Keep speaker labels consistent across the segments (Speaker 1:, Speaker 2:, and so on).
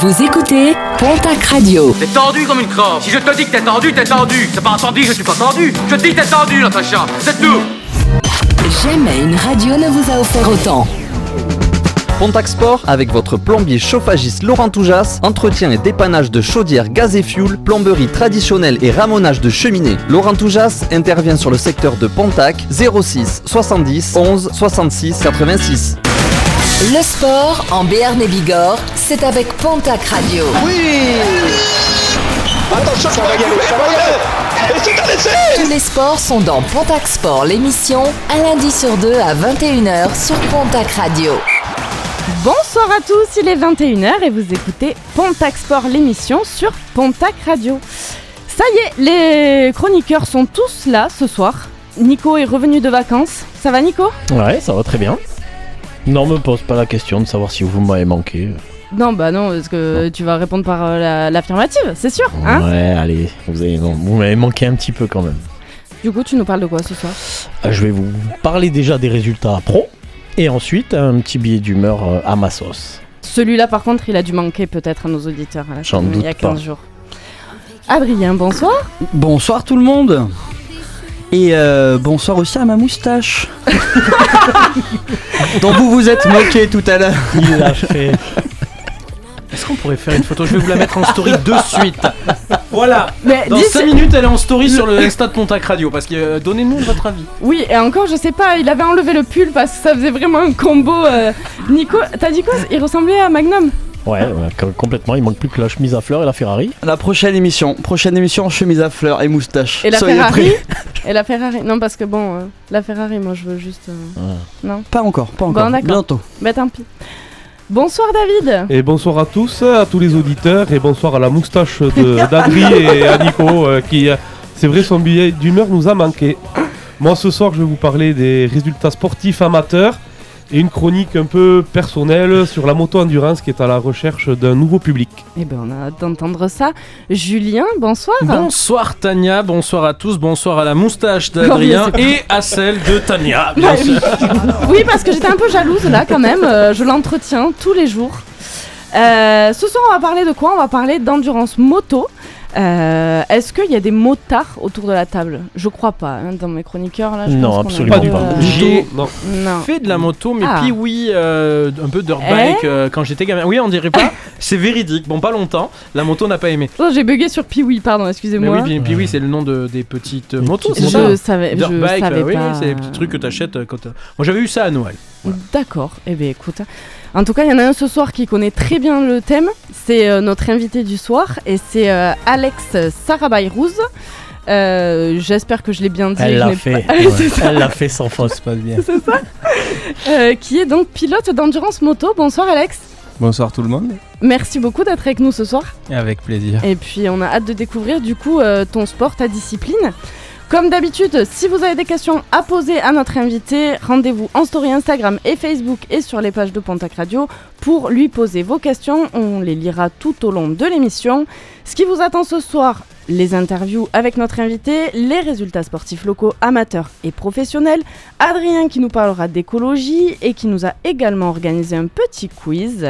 Speaker 1: Vous écoutez Pontac Radio.
Speaker 2: T'es tendu comme une crampe. Si je te dis que t'es tendu, t'es tendu. C'est pas entendu que je suis pas tendu. Je te dis que t'es tendu, Natacha. C'est tout.
Speaker 1: Jamais une radio ne vous a offert autant.
Speaker 3: Pontac Sport avec votre plombier chauffagiste Laurent Toujas, entretien et dépannage de chaudières gaz et fuel, plomberie traditionnelle et ramonage de cheminées. Laurent Toujas intervient sur le secteur de Pontac 06 70 11 66 86.
Speaker 1: Le sport en Béarn et Bigorre, c'est avec Pontac Radio.
Speaker 4: Attention, ça va y aller, ça va y aller Et c'est un essai
Speaker 1: Tous les sports sont dans Pontac Sport, l'émission, un lundi sur deux à 21h sur Pontac Radio.
Speaker 5: Bonsoir à tous, il est 21h et vous écoutez Pontac Sport, l'émission sur Pontac Radio. Ça y est, les chroniqueurs sont tous là ce soir. Nico est revenu de vacances. Ça va Nico?
Speaker 6: Ouais, ça va très bien. Non, me pose pas la question de savoir si vous m'avez manqué.
Speaker 5: Non, bah non, parce que tu vas répondre par euh, la- l'affirmative, c'est sûr. Hein
Speaker 6: ouais, allez, vous, avez- vous m'avez manqué un petit peu quand même.
Speaker 5: du coup, tu nous parles de quoi ce soir?
Speaker 6: Euh, Je vais vous parler déjà des résultats pro et ensuite un petit billet d'humeur euh, à ma sauce.
Speaker 5: Celui-là, par contre, il a dû manquer peut-être à nos auditeurs là,
Speaker 6: J'en
Speaker 5: il y a
Speaker 6: doute
Speaker 5: 15
Speaker 6: pas.
Speaker 5: jours. Adrien, bonsoir.
Speaker 7: Bonsoir tout le monde et euh, bonsoir aussi à ma moustache dont vous vous êtes moqué tout à l'heure.
Speaker 6: Il a fait.
Speaker 8: Est-ce qu'on pourrait faire une photo? Je vais vous la mettre en story de suite. Voilà.
Speaker 5: Mais
Speaker 8: Dans
Speaker 5: dis-
Speaker 8: 5 minutes, elle est en story sur le Insta de Pontac Radio. Parce que euh, donnez-nous votre avis.
Speaker 5: Oui, et encore, je sais pas, il avait enlevé le pull parce que ça faisait vraiment un combo. euh, Nico, t'as dit quoi? Il ressemblait à Magnum
Speaker 6: Ouais, ouais, com- complètement. Il manque plus que la chemise à fleurs et la Ferrari.
Speaker 7: La prochaine émission, prochaine émission chemise à fleurs et moustache.
Speaker 5: Et la
Speaker 7: Soyez
Speaker 5: Ferrari
Speaker 7: prêts.
Speaker 5: Et la Ferrari Non, parce que bon, euh, la Ferrari, moi je veux juste. euh, Non
Speaker 7: Pas encore, pas encore.
Speaker 5: Bon.
Speaker 7: Bientôt.
Speaker 5: Bah tant pis. Bonsoir David
Speaker 9: Et bonsoir à tous, à tous les auditeurs, et bonsoir à la moustache de- d'Adri et à Nico, euh, qui, c'est vrai, son billet d'humeur nous a manqué. Moi, ce soir, je vais vous parler des résultats sportifs amateurs et une chronique un peu personnelle sur la moto-endurance qui est à la recherche d'un nouveau public.
Speaker 5: Eh ben on a hâte d'entendre ça. Julien, bonsoir
Speaker 8: Bonsoir Tania, bonsoir à tous, bonsoir à la moustache d'Adrien et à celle de Tania. bien sûr.
Speaker 5: Oui, parce que j'étais un peu jalouse là quand même. euh, je l'entretiens tous les jours. Euh, ce soir, on va parler de quoi? On va parler d'endurance moto. Euh, Est-ce qu'il y a des motards autour de la table? Je crois pas. hein, dans mes chroniqueurs là. je
Speaker 6: Non,
Speaker 5: pense qu'on a
Speaker 6: absolument
Speaker 5: un peu,
Speaker 6: pas.
Speaker 5: euh,
Speaker 8: J'ai
Speaker 9: Non.
Speaker 5: Non.
Speaker 8: fait de la moto, mais
Speaker 5: Ah.
Speaker 8: puis oui, euh, un peu dirt bike euh, quand j'étais gamin. Oui, on dirait pas. C'est véridique. Bon, pas longtemps. La moto n'a pas aimé.
Speaker 5: Oh, J'ai bugué sur Piwi, pardon,
Speaker 8: Mais
Speaker 5: excusez-moi.
Speaker 8: oui, puis oui, c'est le nom de, des petites euh, motos. c'est
Speaker 5: je savais,
Speaker 8: Dirt
Speaker 5: je
Speaker 8: bike,
Speaker 5: savais
Speaker 8: euh, oui,
Speaker 5: pas.
Speaker 8: oui, c'est les petits trucs que t'achètes euh, quand t'as- Moi j'avais eu ça à Noël.
Speaker 5: D'accord. Eh bien, écoute. En tout cas, il y en a un ce soir qui connaît très bien le thème. C'est euh, notre invité du soir et c'est euh, Alex Sarabayrouz. Euh, J'espère que je l'ai bien dit.
Speaker 6: Elle
Speaker 5: je
Speaker 6: l'a fait.
Speaker 5: pas-
Speaker 6: ouais.
Speaker 5: C'est ça.
Speaker 6: Elle l'a fait sans faute, pas bien.
Speaker 5: Euh, qui est donc pilote d'endurance moto. Bonsoir Alex.
Speaker 10: Bonsoir tout le monde.
Speaker 5: Merci beaucoup d'être avec nous ce soir.
Speaker 10: Avec plaisir.
Speaker 5: Et puis on a hâte de découvrir du coup euh, ton sport, ta discipline. Comme d'habitude, si vous avez des questions à poser à notre invité, rendez-vous en story Instagram et Facebook et sur les pages de Pontac Radio pour lui poser vos questions. On les lira tout au long de l'émission. Ce qui vous attend ce soir, les interviews avec notre invité, les résultats sportifs locaux, amateurs et professionnels, Adrien qui nous parlera d'écologie et qui nous a également organisé un petit quiz.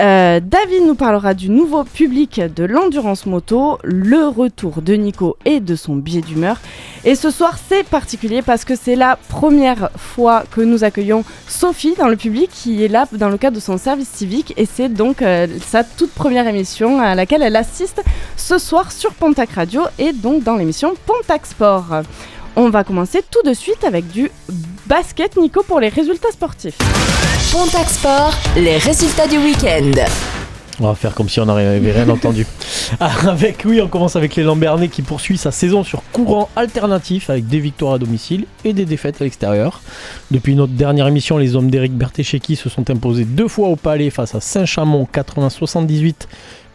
Speaker 5: Euh, David nous parlera du nouveau public de l'endurance moto, le retour de Nico et de son billet d'humeur. Et ce soir, c'est particulier parce que c'est la première fois que nous accueillons Sophie dans le public qui est là dans le cadre de son service civique et c'est donc euh, sa toute première émission à laquelle elle assiste ce soir sur Pontac Radio et donc dans l'émission Pontac Sport. On va commencer tout de suite avec du basket Nico pour les résultats sportifs.
Speaker 1: Pontac Sport, les résultats du week-end.
Speaker 6: On va faire comme si on n'avait rien entendu. Ah, Avec oui, on commence avec les Lambernais qui poursuit sa saison sur courant alternatif avec des victoires à domicile et des défaites à l'extérieur. Depuis notre dernière émission, les hommes d'Eric Bertecheki se sont imposés deux fois au Palais face à Saint-Chamond 80-78,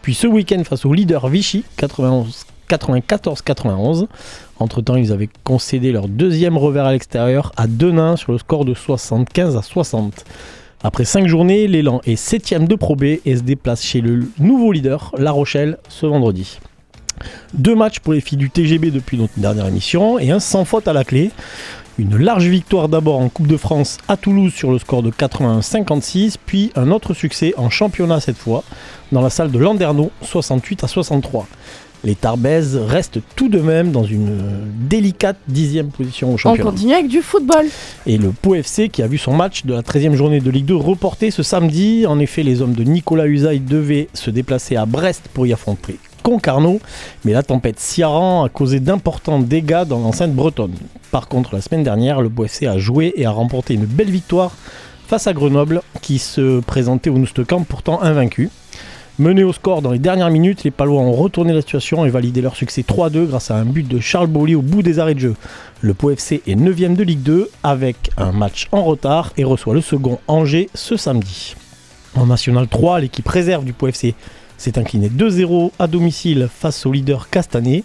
Speaker 6: puis ce week-end face au leader Vichy 91 94-91. Entre-temps, ils avaient concédé leur deuxième revers à l'extérieur à Denain sur le score de 75 à 60. Après 5 journées, l'élan est 7ème de Pro B et se déplace chez le nouveau leader, La Rochelle, ce vendredi. Deux matchs pour les filles du TGB depuis notre dernière émission et un sans faute à la clé. Une large victoire d'abord en Coupe de France à Toulouse sur le score de 81-56, puis un autre succès en championnat cette fois, dans la salle de Landerneau, 68 à 63. Les Tarbaises restent tout de même dans une euh, délicate dixième position au
Speaker 5: On
Speaker 6: championnat.
Speaker 5: continue avec du football.
Speaker 6: Et le Pau FC qui a vu son match de la 13e journée de Ligue 2 reporté ce samedi. En effet, les hommes de Nicolas Usaï devaient se déplacer à Brest pour y affronter Concarneau, mais la tempête Ciaran a causé d'importants dégâts dans l'enceinte bretonne. Par contre, la semaine dernière, le Pau FC a joué et a remporté une belle victoire face à Grenoble qui se présentait au Noustecamp pourtant invaincu. Menés au score dans les dernières minutes, les Palois ont retourné la situation et validé leur succès 3-2 grâce à un but de Charles Bolly au bout des arrêts de jeu. Le Pau FC est 9ème de Ligue 2 avec un match en retard et reçoit le second Angers ce samedi. En National 3, l'équipe réserve du Pau FC s'est inclinée 2-0 à domicile face au leader Castanet.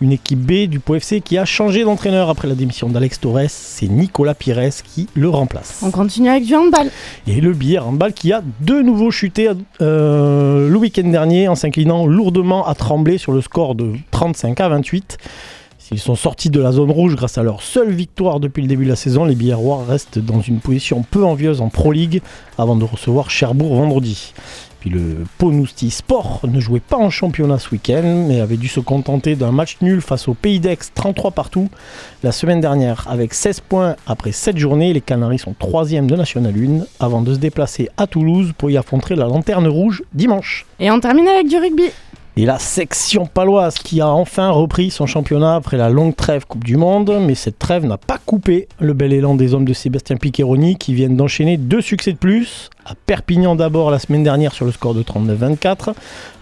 Speaker 6: Une équipe B du Pau FC qui a changé d'entraîneur après la démission d'Alex Torres, c'est Nicolas Pires qui le remplace.
Speaker 5: On continue avec du handball.
Speaker 6: Et le billet handball qui a de nouveau chuté euh, le week-end dernier en s'inclinant lourdement à Tremblay sur le score de 35 à 28. S'ils sont sortis de la zone rouge grâce à leur seule victoire depuis le début de la saison, les Billarrois restent dans une position peu envieuse en Pro League avant de recevoir Cherbourg vendredi. Puis le Ponousti Sport ne jouait pas en championnat ce week-end, mais avait dû se contenter d'un match nul face au Pays d'Aix 33 partout la semaine dernière. Avec 16 points après 7 journées, les Canaries sont 3 de National 1 avant de se déplacer à Toulouse pour y affronter la Lanterne Rouge dimanche.
Speaker 5: Et on termine avec du rugby.
Speaker 6: Et la section paloise qui a enfin repris son championnat après la longue trêve Coupe du Monde, mais cette trêve n'a pas coupé le bel élan des hommes de Sébastien Piccheroni qui viennent d'enchaîner deux succès de plus, à Perpignan d'abord la semaine dernière sur le score de 39-24,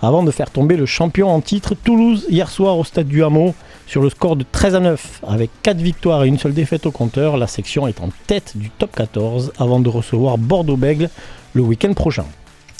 Speaker 6: avant de faire tomber le champion en titre Toulouse hier soir au stade du Hameau sur le score de 13 à 9. Avec 4 victoires et une seule défaite au compteur, la section est en tête du top 14 avant de recevoir Bordeaux-Bègle le week-end prochain.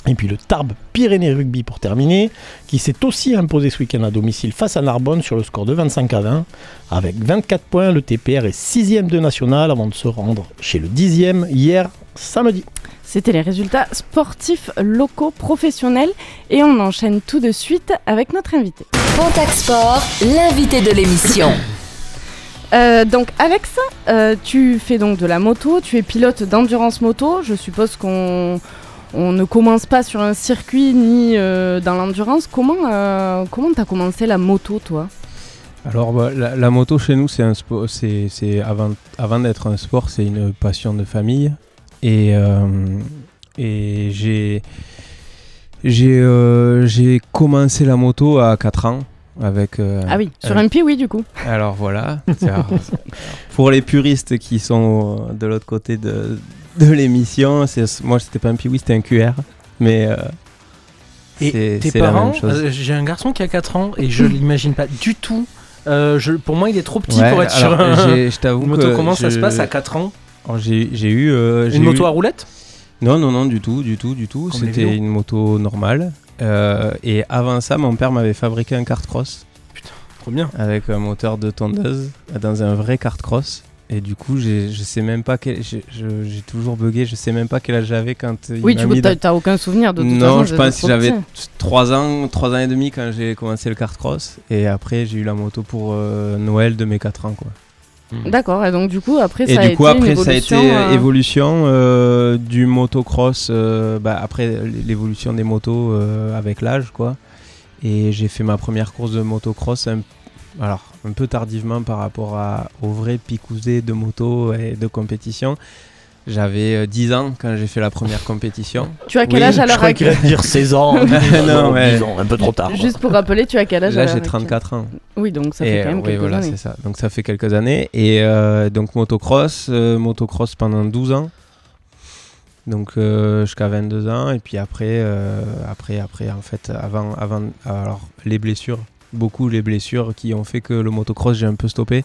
Speaker 6: Et puis le Tarbes Pyrénées Rugby pour terminer, qui s'est aussi imposé ce week-end à domicile face à Narbonne sur le score de 25 à 20. Avec 24 points, le TPR est 6ème de national avant de se rendre chez le 10ème hier samedi.
Speaker 5: C'était les résultats sportifs locaux professionnels et on enchaîne tout de suite avec notre invité.
Speaker 1: Contact Sport, l'invité de l'émission.
Speaker 5: Euh, donc Alex, euh, tu fais donc de la moto, tu es pilote d'endurance moto. Je suppose qu'on on ne commence pas sur un circuit ni euh, dans l'endurance. Comment euh, comment t'as commencé la moto toi?
Speaker 10: Alors bah, la, la moto chez nous c'est un sport, c'est avant avant d'être un sport c'est une passion de famille et euh, et j'ai j'ai euh, j'ai commencé la moto à 4 ans avec euh,
Speaker 5: Ah oui, sur un pied oui du coup.
Speaker 10: Alors voilà, pour les puristes qui sont de l'autre côté de, de l'émission, c'est moi c'était pas un piwi, c'était un QR, mais euh,
Speaker 8: Et
Speaker 10: c'est
Speaker 8: tes
Speaker 10: c'est
Speaker 8: parents, euh, j'ai un garçon qui a 4 ans et je l'imagine pas du tout. Euh, je, pour moi, il est trop petit
Speaker 10: Ouais,
Speaker 8: pour être
Speaker 10: alors,
Speaker 8: sur un-
Speaker 10: j'ai- je t'avoue
Speaker 8: une moto. Comment ça se passe à 4 ans?
Speaker 10: Alors, J'ai j'ai eu j'ai
Speaker 8: Une moto
Speaker 10: eu-
Speaker 8: à roulette
Speaker 10: Non non non du tout du tout du tout.
Speaker 8: Comme
Speaker 10: C'était une moto normale. Et avant ça, mon père m'avait fabriqué un kart cross
Speaker 8: Trop bien.
Speaker 10: avec un moteur de tondeuse dans un vrai kart cross. Et du coup, j'ai- je sais même pas quel. J'ai je- j'ai toujours bugué. Je sais même pas quel âge j'avais quand. il
Speaker 5: Oui,
Speaker 10: m'a
Speaker 5: tu
Speaker 10: mis
Speaker 5: t'as aucun souvenir de façon,
Speaker 10: Non, je pense que j'avais
Speaker 5: petit.
Speaker 10: 3 ans, 3 ans et demi quand j'ai commencé le kart cross. Et après, j'ai eu la moto pour euh, Noël de mes 4 ans. Quoi.
Speaker 5: D'accord, et donc du coup après
Speaker 10: Et
Speaker 5: ça a
Speaker 10: du coup,
Speaker 5: été une
Speaker 10: après, ça a été
Speaker 5: évolution,
Speaker 10: euh,
Speaker 5: euh,
Speaker 10: évolution euh, du motocross. euh, bah, après, l'évolution des motos euh, avec l'âge, quoi. Et j'ai fait ma première course de motocross un, alors, un peu tardivement par rapport à, au vrai picousé de moto et de compétition. J'avais euh, 10 ans quand j'ai fait la première compétition.
Speaker 5: Tu as quel âge à l'heure
Speaker 6: croyais qu'il allait dire 16 ans.
Speaker 10: non, ouais.
Speaker 6: 10 ans, un peu trop tard.
Speaker 5: Juste pour rappeler, tu as quel âge à
Speaker 10: Là, j'ai
Speaker 5: actuelle
Speaker 10: 34 ans.
Speaker 5: Oui, donc ça
Speaker 10: Et,
Speaker 5: fait quand même
Speaker 10: euh, oui,
Speaker 5: quelques
Speaker 10: voilà,
Speaker 5: années.
Speaker 10: c'est ça. Donc ça fait quelques années. Et euh, donc motocross, euh, motocross pendant 12 ans. Donc euh, jusqu'à 22 ans. Et puis après, euh, après, après, en fait, avant, avant, alors les blessures, beaucoup les blessures qui ont fait que le motocross j'ai un peu stoppé.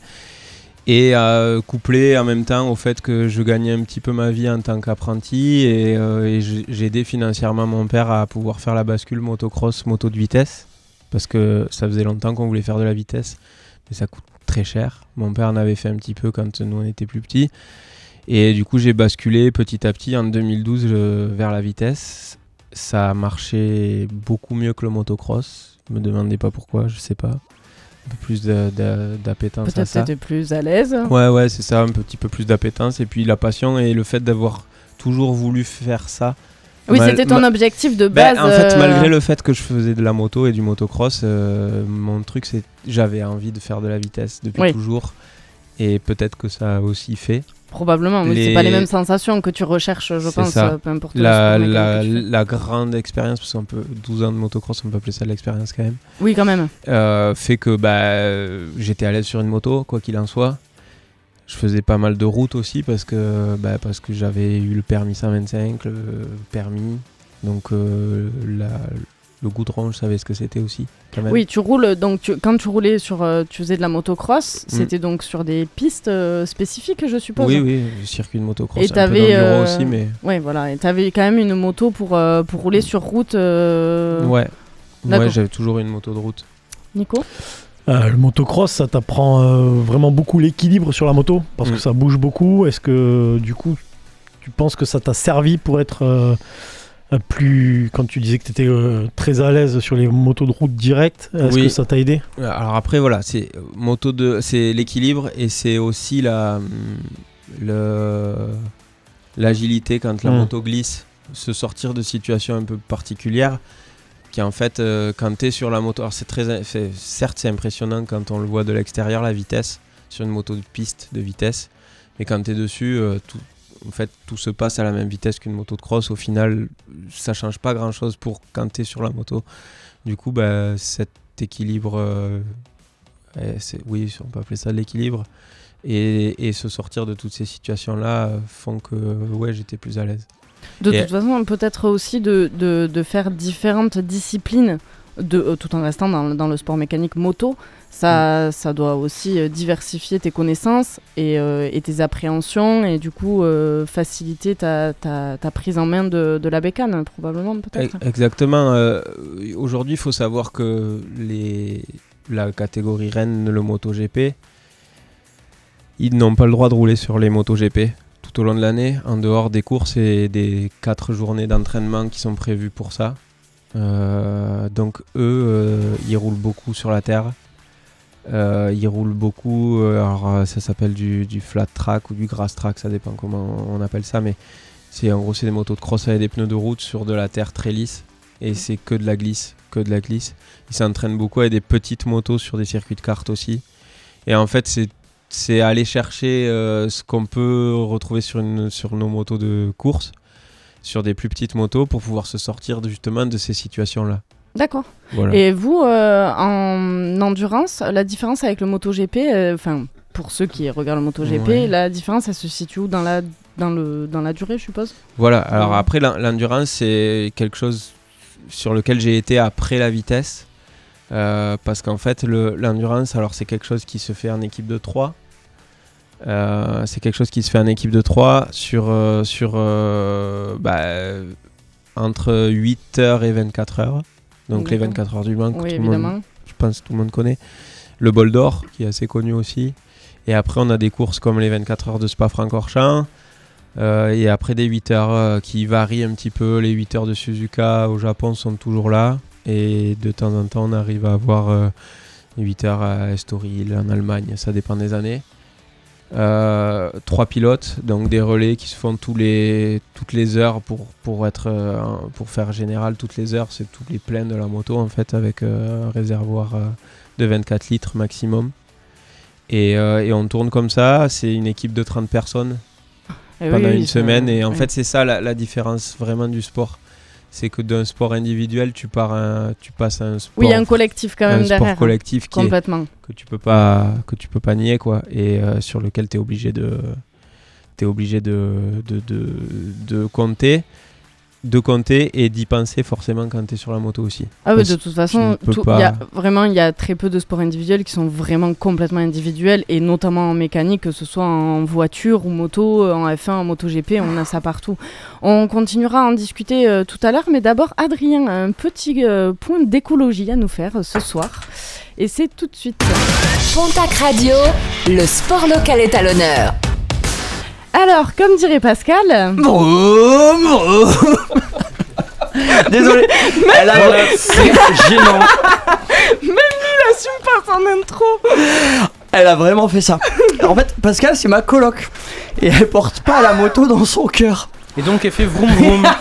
Speaker 10: Et euh, couplé en même temps au fait que je gagnais un petit peu ma vie en tant qu'apprenti et, euh, et j'ai aidé financièrement mon père à pouvoir faire la bascule motocross, moto de vitesse. Parce que ça faisait longtemps qu'on voulait faire de la vitesse, mais ça coûte très cher. Mon père en avait fait un petit peu quand nous on était plus petits. Et du coup, j'ai basculé petit à petit en 2012 euh, vers la vitesse. Ça a marché beaucoup mieux que le motocross. Me demandez pas pourquoi, je sais pas. un peu plus d'appétence à
Speaker 5: Peut-être
Speaker 10: ça.
Speaker 5: t'étais plus à l'aise.
Speaker 10: Ouais, ouais, c'est ça, un petit peu plus d'appétence. Et puis la passion et le fait d'avoir toujours voulu faire ça.
Speaker 5: Oui, c'était ton objectif de
Speaker 10: Ben,
Speaker 5: base.
Speaker 10: en fait,
Speaker 5: euh,
Speaker 10: malgré le fait que je faisais de la moto et du motocross, euh, mon truc, c'est j'avais envie de faire de la vitesse depuis
Speaker 5: Oui.
Speaker 10: toujours. Et peut-être que ça a aussi fait.
Speaker 5: Probablement, mais c'est
Speaker 10: Les-
Speaker 5: pas les mêmes sensations que tu recherches, je
Speaker 10: C'est
Speaker 5: pense,
Speaker 10: ça.
Speaker 5: euh, peu importe
Speaker 10: La, grande expérience, parce qu'on peut 12 ans de motocross, on peut appeler ça de l'expérience quand même.
Speaker 5: Oui, quand même.
Speaker 10: euh, fait que bah, euh, j'étais à l'aise sur une moto, quoi qu'il en soit. Je faisais pas mal de routes aussi parce que, bah, parce que j'avais eu le permis 125, le permis. Donc euh, la- le goudron, je savais ce que c'était aussi. Quand même.
Speaker 5: Oui, tu roules, donc tu- quand tu roulais sur. euh, tu faisais de la motocross,
Speaker 10: Mm.
Speaker 5: c'était donc sur des pistes euh, spécifiques, je suppose
Speaker 10: Oui, oui, le circuit de motocross,
Speaker 5: Et t'avais. euh,
Speaker 10: aussi, mais
Speaker 5: Ouais, voilà, et t'avais quand même une moto pour, euh, pour rouler sur route. euh,
Speaker 10: ouais, ouais j'avais toujours une moto de route.
Speaker 5: Nico
Speaker 6: Euh, le motocross, ça t'apprend euh, vraiment beaucoup l'équilibre sur la moto parce
Speaker 10: Mm.
Speaker 6: que ça bouge beaucoup. Est-ce que du coup, tu penses que ça t'a servi pour être plus. Quand tu disais que tu étais très à l'aise sur les motos de route directes, est-ce
Speaker 10: Oui.
Speaker 6: que ça t'a aidé?
Speaker 10: Alors après voilà, c'est euh, moto de, c'est l'équilibre et c'est aussi la le l'agilité quand la
Speaker 6: Mm.
Speaker 10: moto glisse, se sortir de situations un peu particulières. Qui en fait, euh, quand tu es sur la moto, alors c'est très, certes c'est impressionnant quand on le voit de l'extérieur la vitesse sur une moto de piste de vitesse, mais quand tu es dessus, euh, tout, en fait tout se passe à la même vitesse qu'une moto de cross. Au final, ça change pas grand chose pour quand tu es sur la moto. Du coup, bah, cet équilibre, euh, eh, c'est- oui, on peut appeler ça l'équilibre, et, et se sortir de toutes ces situations-là font que ouais, j'étais plus à l'aise.
Speaker 5: De
Speaker 10: Et-
Speaker 5: toute façon, peut-être aussi de, de, de faire différentes disciplines de, euh, tout en restant dans, dans le sport mécanique moto. Ça, ça doit aussi euh, diversifier tes connaissances et, euh, et tes appréhensions et du coup euh, faciliter ta, prise en main de, la bécane, probablement peut-être.
Speaker 10: Exactement. Aujourd'hui, il faut savoir que les, la catégorie Rennes, le MotoGP, ils n'ont pas le droit de rouler sur les MotoGP tout au long de l'année, en dehors des courses et des quatre journées d'entraînement qui sont prévues pour ça. Donc eux, ils roulent beaucoup sur la terre. Euh, ils roulent beaucoup, euh, alors euh, ça s'appelle du, du flat track ou du grass track, ça dépend comment on appelle ça, mais c'est en gros c'est des motos de cross avec des pneus de route sur de la terre très lisse et c'est que de la glisse, que de la glisse. Ils s'entraînent beaucoup avec des petites motos sur des circuits de cartes aussi. Et en fait c'est c'est aller chercher euh, ce qu'on peut retrouver sur, une, sur nos motos de course, sur des plus petites motos pour pouvoir se sortir de- justement de ces situations-là.
Speaker 5: D'accord.
Speaker 10: Voilà.
Speaker 5: Et vous, euh, en endurance, la différence avec le MotoGP, euh, enfin, pour ceux qui regardent le MotoGP,
Speaker 10: Ouais.
Speaker 5: la différence, elle se situe où dans la, dans le, dans la durée, je suppose?
Speaker 10: Voilà, alors après l'en- l'endurance c'est quelque chose sur lequel j'ai été après la vitesse. Euh, parce qu'en fait le- l'endurance alors c'est quelque chose qui se fait en équipe de 3. Euh, c'est quelque chose qui se fait en équipe de 3 sur, sur bah, entre 8 heures et 24 heures. Donc les
Speaker 5: D'accord.
Speaker 10: 24 heures du Mans
Speaker 5: Oui,
Speaker 10: je pense que tout le monde connaît. Le bol d'or, qui est assez connu aussi. Et après, on a des courses comme les 24 heures de Spa-Francorchamps. Euh, et après, des 8 heures euh, qui varient un petit peu. Les 8 heures de Suzuka au Japon sont toujours là. Et de temps en temps, on arrive à avoir euh, 8 heures à Estoril en Allemagne. Ça dépend des années. Euh, trois pilotes, donc des relais qui se font tous les, toutes les heures pour, pour, être, euh, pour faire général toutes les heures. C'est tous les pleins de la moto en fait avec euh, un réservoir de 24 litres maximum. Et, et on tourne comme ça, c'est une équipe de 30 personnes
Speaker 5: Eh oui,
Speaker 10: pendant
Speaker 5: oui,
Speaker 10: une semaine. Et en fait, c'est ça la, la différence vraiment du sport. C'est que d'un sport individuel, tu, pars un- tu passes à un sport,
Speaker 5: Oui, un collectif quand même
Speaker 10: un sport
Speaker 5: derrière. hein.
Speaker 10: collectif qui est-
Speaker 5: Complètement.
Speaker 10: que tu peux pas que tu peux pas nier quoi et euh, sur lequel tu es obligé de t'es obligé de de, de, de compter de compter et d'y penser forcément quand tu es sur la moto aussi.
Speaker 5: Ah oui, de toute façon, tout-
Speaker 10: pas-
Speaker 5: y a, vraiment, il y a très peu de sports individuels qui sont vraiment complètement individuels, et notamment en mécanique, que ce soit en voiture ou moto, en F1, en MotoGP, on a ça partout. On continuera à en discuter euh, tout à l'heure, mais d'abord, Adrien a un petit euh, point d'écologie à nous faire euh, ce soir, et c'est tout de suite.
Speaker 1: Pontac Radio, le sport local est à l'honneur.
Speaker 5: Alors, comme dirait Pascal...
Speaker 7: Désolé. Elle a- C'est gênant.
Speaker 5: Même lui, J'assume pas son intro.
Speaker 7: Elle a vraiment fait ça. En fait, Pascal, c'est ma coloc. Et elle porte pas la moto dans son cœur.
Speaker 8: Et donc elle fait vroom vroom.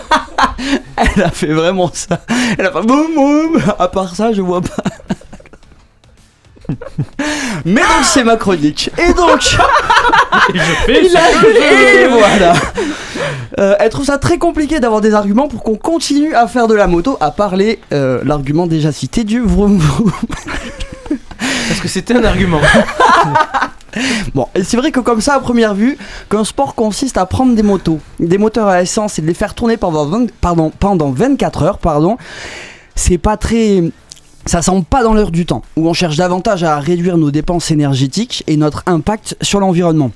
Speaker 7: Elle a fait vraiment ça. Elle a fait boum boum. À part ça, je vois pas. Mais donc c'est ma chronique. Et donc,
Speaker 8: Et je fais
Speaker 5: Il a
Speaker 7: et voilà. Euh, elle trouve ça très compliqué d'avoir des arguments pour qu'on continue à faire de la moto, à parler euh, l'argument déjà cité du vroom vroom.
Speaker 8: Parce que c'était un argument.
Speaker 7: Bon, et c'est vrai que comme ça, à première vue, qu'un sport consiste à prendre des motos, des moteurs à essence et de les faire tourner pendant, 20 pardon, pendant 24 heures, pardon, c'est pas très... Ça semble pas dans l'heure du temps, où on cherche davantage à réduire nos dépenses énergétiques et notre impact sur l'environnement.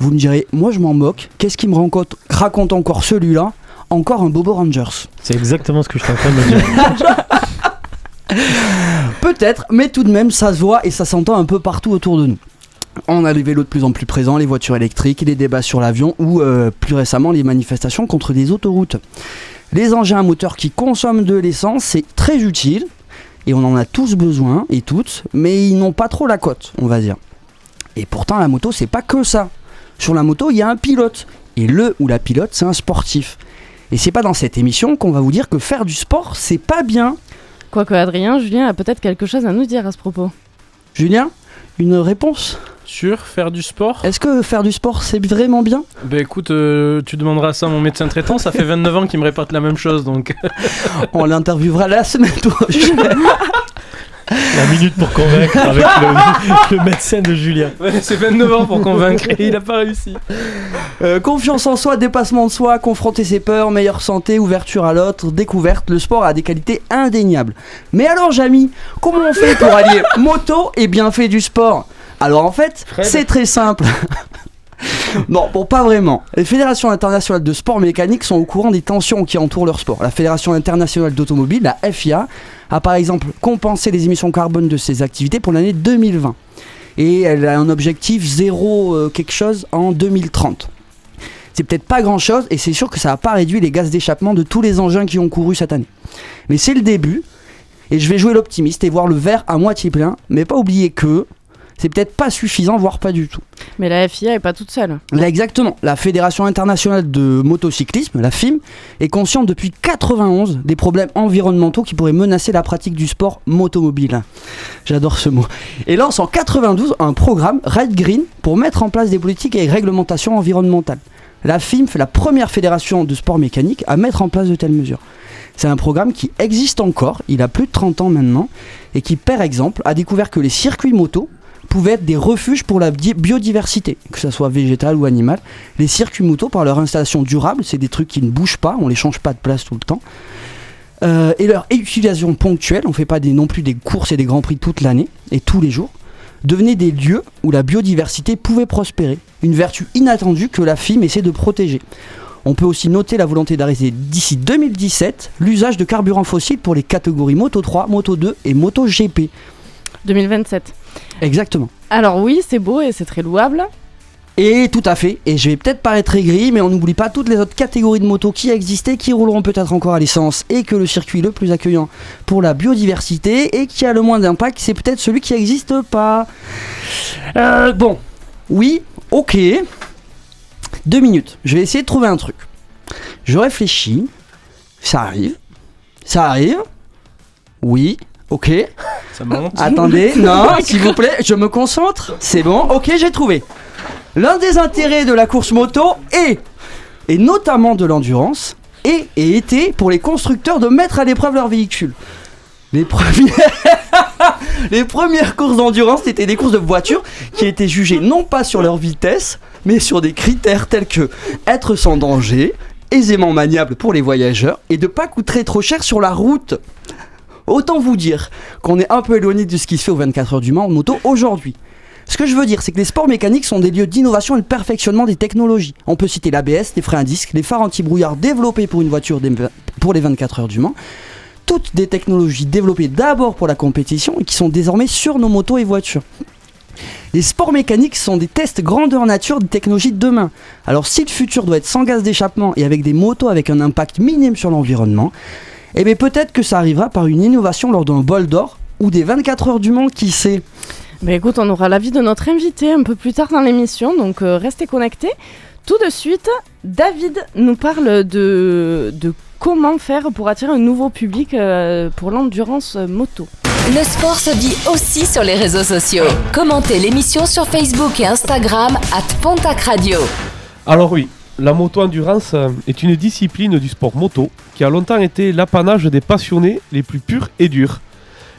Speaker 7: Vous me direz, moi je m'en moque, qu'est-ce qui me raconte, raconte encore celui-là? Encore un Bobo Rangers.
Speaker 6: C'est exactement ce que je suis en train de me dire.
Speaker 7: Peut-être, mais tout de même, ça se voit et ça s'entend un peu partout autour de nous. On a les vélos de plus en plus présents, les voitures électriques, les débats sur l'avion ou euh, plus récemment les manifestations contre des autoroutes. Les engins à moteur qui consomment de l'essence, c'est très utile et on en a tous besoin et toutes, mais ils n'ont pas trop la cote, on va dire. Et pourtant, la moto, c'est pas que ça. Sur la moto, il y a un pilote et le ou la pilote, c'est un sportif. Et c'est pas dans cette émission qu'on va vous dire que faire du sport, c'est pas bien.
Speaker 5: Quoique Adrien, Julien a peut-être quelque chose à nous dire à ce propos.
Speaker 7: Julien, une réponse
Speaker 8: Sur faire du sport
Speaker 7: Est-ce que faire du sport c'est vraiment bien?
Speaker 8: Bah écoute, euh, tu demanderas ça à mon médecin traitant, ça fait 29 ans qu'il me répète la même chose donc.
Speaker 7: On l'interviewera la semaine prochaine.
Speaker 6: La minute pour convaincre avec le, le médecin de Julien.
Speaker 8: Ouais, c'est 29 ans pour convaincre et il a pas réussi.
Speaker 7: Euh, confiance en soi, dépassement de soi, confronter ses peurs, meilleure santé, ouverture à l'autre, découverte, le sport a des qualités indéniables. Mais alors Jamy, comment on fait pour allier moto et bienfait du sport? Alors en fait,
Speaker 8: Fred
Speaker 7: c'est très simple. Non, bon, pas vraiment. Les fédérations internationales de sport mécanique sont au courant des tensions qui entourent leur sport. La Fédération internationale d'automobile, la FIA, a par exemple compensé les émissions carbone de ses activités pour l'année 2020. Et elle a un objectif zéro euh, quelque chose en 2030. C'est peut-être pas grand chose et c'est sûr que ça n'a pas réduit les gaz d'échappement de tous les engins qui ont couru cette année. Mais c'est le début et je vais jouer l'optimiste et voir le verre à moitié plein, mais pas oublier que c'est peut-être pas suffisant, voire pas du tout.
Speaker 5: Mais la FIA est pas toute seule.
Speaker 7: Là, exactement. La Fédération internationale de motocyclisme, la FIM, est consciente depuis 91 des problèmes environnementaux qui pourraient menacer la pratique du sport motomobile. J'adore ce mot. Et lance en 92 un programme Ride Green pour mettre en place des politiques et réglementations environnementales. La FIM fait la première fédération de sport mécanique à mettre en place de telles mesures. C'est un programme qui existe encore, il a plus de 30 ans maintenant, et qui, par exemple, a découvert que les circuits moto pouvaient être des refuges pour la bi- biodiversité, que ce soit végétale ou animale. Les circuits moto, par leur installation durable, c'est des trucs qui ne bougent pas, on les change pas de place tout le temps. Euh, et leur utilisation ponctuelle, on fait pas non plus des courses et des grands prix toute l'année et tous les jours, devenaient des lieux où la biodiversité pouvait prospérer, une vertu inattendue que la FIM essaie de protéger. On peut aussi noter la volonté d'arrêter d'ici 2017 l'usage de carburants fossiles pour les catégories Moto 3, Moto 2 et Moto GP.
Speaker 5: 2027.
Speaker 7: Exactement.
Speaker 5: Alors oui, c'est beau et c'est très louable.
Speaker 7: Et tout à fait, et je vais peut-être paraître aigri, mais on n'oublie pas toutes les autres catégories de motos qui existaient, qui rouleront peut-être encore à l'essence, et que le circuit le plus accueillant pour la biodiversité, et qui a le moins d'impact, c'est peut-être celui qui n'existe pas. Euh, bon, oui, ok. Deux minutes, je vais essayer de trouver un truc. Je réfléchis, ça arrive, ça arrive, oui, ok.
Speaker 8: Ça monte.
Speaker 7: Attendez, non, s'il vous plaît, je me concentre. C'est bon, ok, j'ai trouvé. L'un des intérêts de la course moto est, et notamment de l'endurance, est et était pour les constructeurs de mettre à l'épreuve leur véhicule. Les premières, les premières courses d'endurance étaient des courses de voitures qui étaient jugées non pas sur leur vitesse, mais sur des critères tels que être sans danger, aisément maniable pour les voyageurs et de pas coûter trop cher sur la route. Autant vous dire qu'on est un peu éloigné de ce qui se fait aux 24 heures du Mans en moto aujourd'hui. Ce que je veux dire, c'est que les sports mécaniques sont des lieux d'innovation et de perfectionnement des technologies. On peut citer l'ABS, les freins à disque, les phares anti-brouillard développés pour une voiture pour les 24 heures du Mans. Toutes des technologies développées d'abord pour la compétition et qui sont désormais sur nos motos et voitures. Les sports mécaniques sont des tests grandeur nature des technologies de demain. Alors si le futur doit être sans gaz d'échappement et avec des motos avec un impact minime sur l'environnement, eh bien peut-être que ça arrivera par une innovation lors d'un bol d'or ou des 24 heures du Mans, qui sait
Speaker 5: Bah écoute, on aura l'avis de notre invité un peu plus tard dans l'émission, donc euh, restez connectés. Tout de suite, David nous parle de, de comment faire pour attirer un nouveau public euh, pour l'endurance moto.
Speaker 1: Le sport se vit aussi sur les réseaux sociaux. Commentez l'émission sur Facebook et Instagram at Pontac Radio.
Speaker 9: Alors oui, la moto-endurance euh, est une discipline du sport moto qui a longtemps été l'apanage des passionnés les plus purs et durs.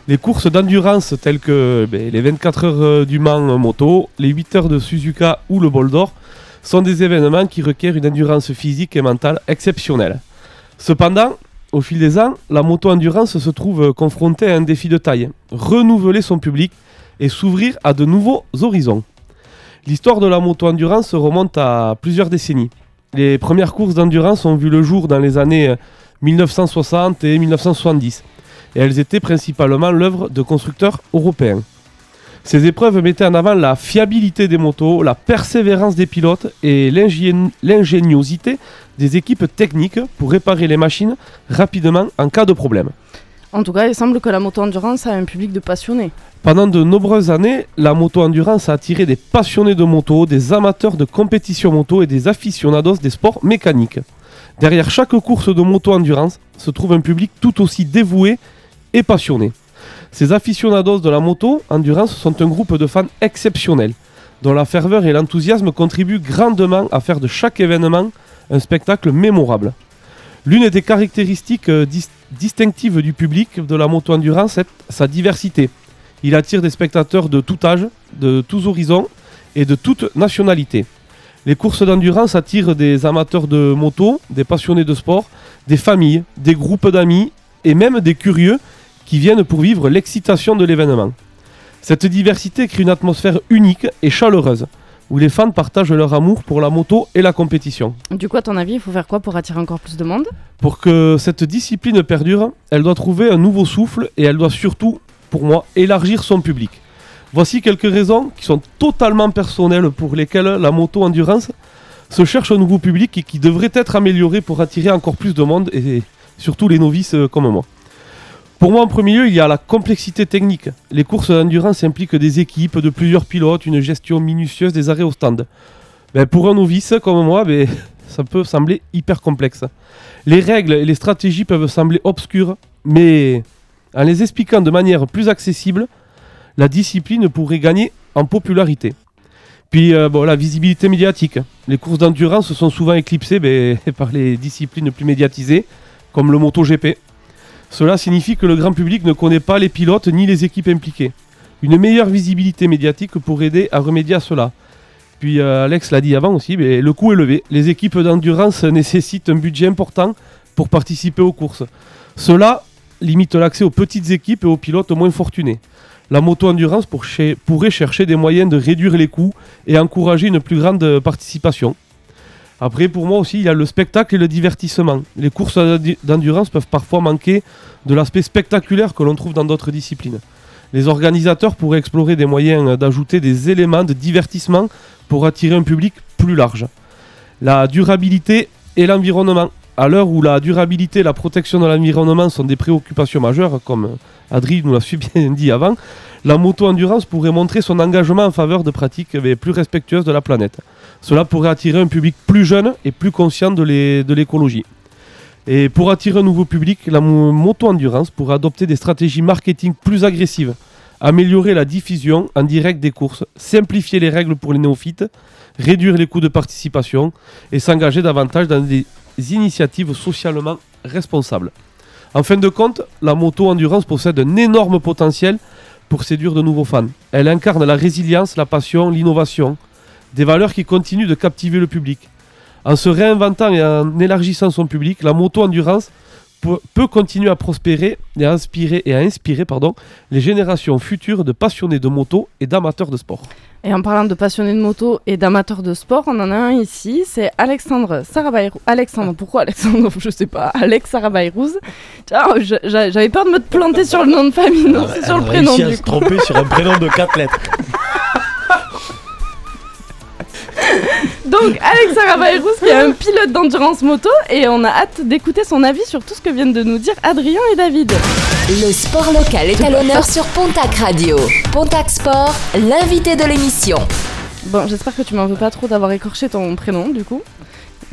Speaker 9: Les courses d'endurance telles que ben, les 24 heures euh, du Mans moto, les 8 heures de Suzuka ou le Bol d'Or sont des événements qui requièrent une endurance physique et mentale exceptionnelle. Cependant, au fil des ans, la moto-endurance se trouve confrontée à un défi de taille, renouveler son public et s'ouvrir à de nouveaux horizons. L'histoire de la moto-endurance remonte à plusieurs décennies. Les premières courses d'endurance ont vu le jour dans les années euh, 1960 et 1970, et elles étaient principalement l'œuvre de constructeurs européens. Ces épreuves mettaient en avant la fiabilité des motos, la persévérance des pilotes et l'ingé- l'ingéniosité des équipes techniques pour réparer les machines rapidement en cas de problème.
Speaker 5: En tout cas, il semble que la moto-endurance a un public de passionnés.
Speaker 9: Pendant de nombreuses années, la moto-endurance a attiré des passionnés de moto, des amateurs de compétition moto et des aficionados des sports mécaniques. Derrière chaque course de moto-endurance se trouve un public tout aussi dévoué et passionné. Ces aficionados de la moto-endurance sont un groupe de fans exceptionnels, dont la ferveur et l'enthousiasme contribuent grandement à faire de chaque événement un spectacle mémorable. L'une des caractéristiques euh, dis- distinctives du public de la moto-endurance est sa diversité. Il attire des spectateurs de tout âge, de tous horizons et de toute nationalité. Les courses d'endurance attirent des amateurs de moto, des passionnés de sport, des familles, des groupes d'amis et même des curieux qui viennent pour vivre l'excitation de l'événement. Cette diversité crée une atmosphère unique et chaleureuse, où les fans partagent leur amour pour la moto et la compétition.
Speaker 5: Du coup, à ton avis, il faut faire quoi pour attirer encore plus de monde?
Speaker 9: Pour que cette discipline perdure, elle doit trouver un nouveau souffle et elle doit surtout, pour moi, élargir son public. Voici quelques raisons qui sont totalement personnelles pour lesquelles la moto endurance se cherche un nouveau public et qui devrait être amélioré pour attirer encore plus de monde et surtout les novices euh, comme moi. Pour moi, en premier lieu, il y a la complexité technique. Les courses d'endurance impliquent des équipes de plusieurs pilotes, une gestion minutieuse des arrêts au stand. Ben, pour un novice comme moi, ben, ça peut sembler hyper complexe. Les règles et les stratégies peuvent sembler obscures, mais en les expliquant de manière plus accessible, la discipline pourrait gagner en popularité. Puis euh, la visibilité médiatique. Les courses d'endurance sont souvent éclipsées ben, par les disciplines plus médiatisées, comme le MotoGP. Cela signifie que le grand public ne connaît pas les pilotes ni les équipes impliquées. Une meilleure visibilité médiatique pourrait aider à remédier à cela. Puis euh, Alex l'a dit avant aussi, mais le coût est élevé. Les équipes d'endurance nécessitent un budget important pour participer aux courses. Cela limite l'accès aux petites équipes et aux pilotes moins fortunés. La moto-endurance pour cher- pourrait chercher des moyens de réduire les coûts et encourager une plus grande participation. Après, pour moi aussi, il y a le spectacle et le divertissement. Les courses d'endu- d'endurance peuvent parfois manquer de l'aspect spectaculaire que l'on trouve dans d'autres disciplines. Les organisateurs pourraient explorer des moyens d'ajouter des éléments de divertissement pour attirer un public plus large. La durabilité et l'environnement. À l'heure où la durabilité et la protection de l'environnement sont des préoccupations majeures, comme Adri nous l'a su bien dit avant, la moto-endurance pourrait montrer son engagement en faveur de pratiques eh, plus respectueuses de la planète. Cela pourrait attirer un public plus jeune et plus conscient de l'é- de l'écologie. Et pour attirer un nouveau public, la mo- moto-endurance pourrait adopter des stratégies marketing plus agressives, améliorer la diffusion en direct des courses, simplifier les règles pour les néophytes, réduire les coûts de participation et s'engager davantage dans des initiatives socialement responsables. En fin de compte, la moto-endurance possède un énorme potentiel pour séduire de nouveaux fans. Elle incarne la résilience, la passion, l'innovation, des valeurs qui continuent de captiver le public. En se réinventant et en élargissant son public, la moto-endurance peut- peut continuer à prospérer et à inspirer, et à inspirer pardon, les générations futures de passionnés de moto et d'amateurs de sport.
Speaker 5: Et en parlant de passionnés de moto et d'amateurs de sport, on en a un ici, c'est Alexandre Sarabayrou. Alexandre, pourquoi Alexandre? Je sais pas. Alex j'a- j'avais peur de me planter sur le nom de famille, non, c'est sur le prénom
Speaker 6: se tromper sur un prénom de 4 lettres.
Speaker 5: Donc Alex Sarabayrouz qui est un pilote d'endurance moto et on a hâte d'écouter son avis sur tout ce que viennent de nous dire Adrien et David.
Speaker 1: Le sport local est à l'honneur sur Pontac Radio. Pontac Sport, l'invité de l'émission.
Speaker 5: Bon, j'espère que tu m'en veux pas trop d'avoir écorché ton prénom, du coup.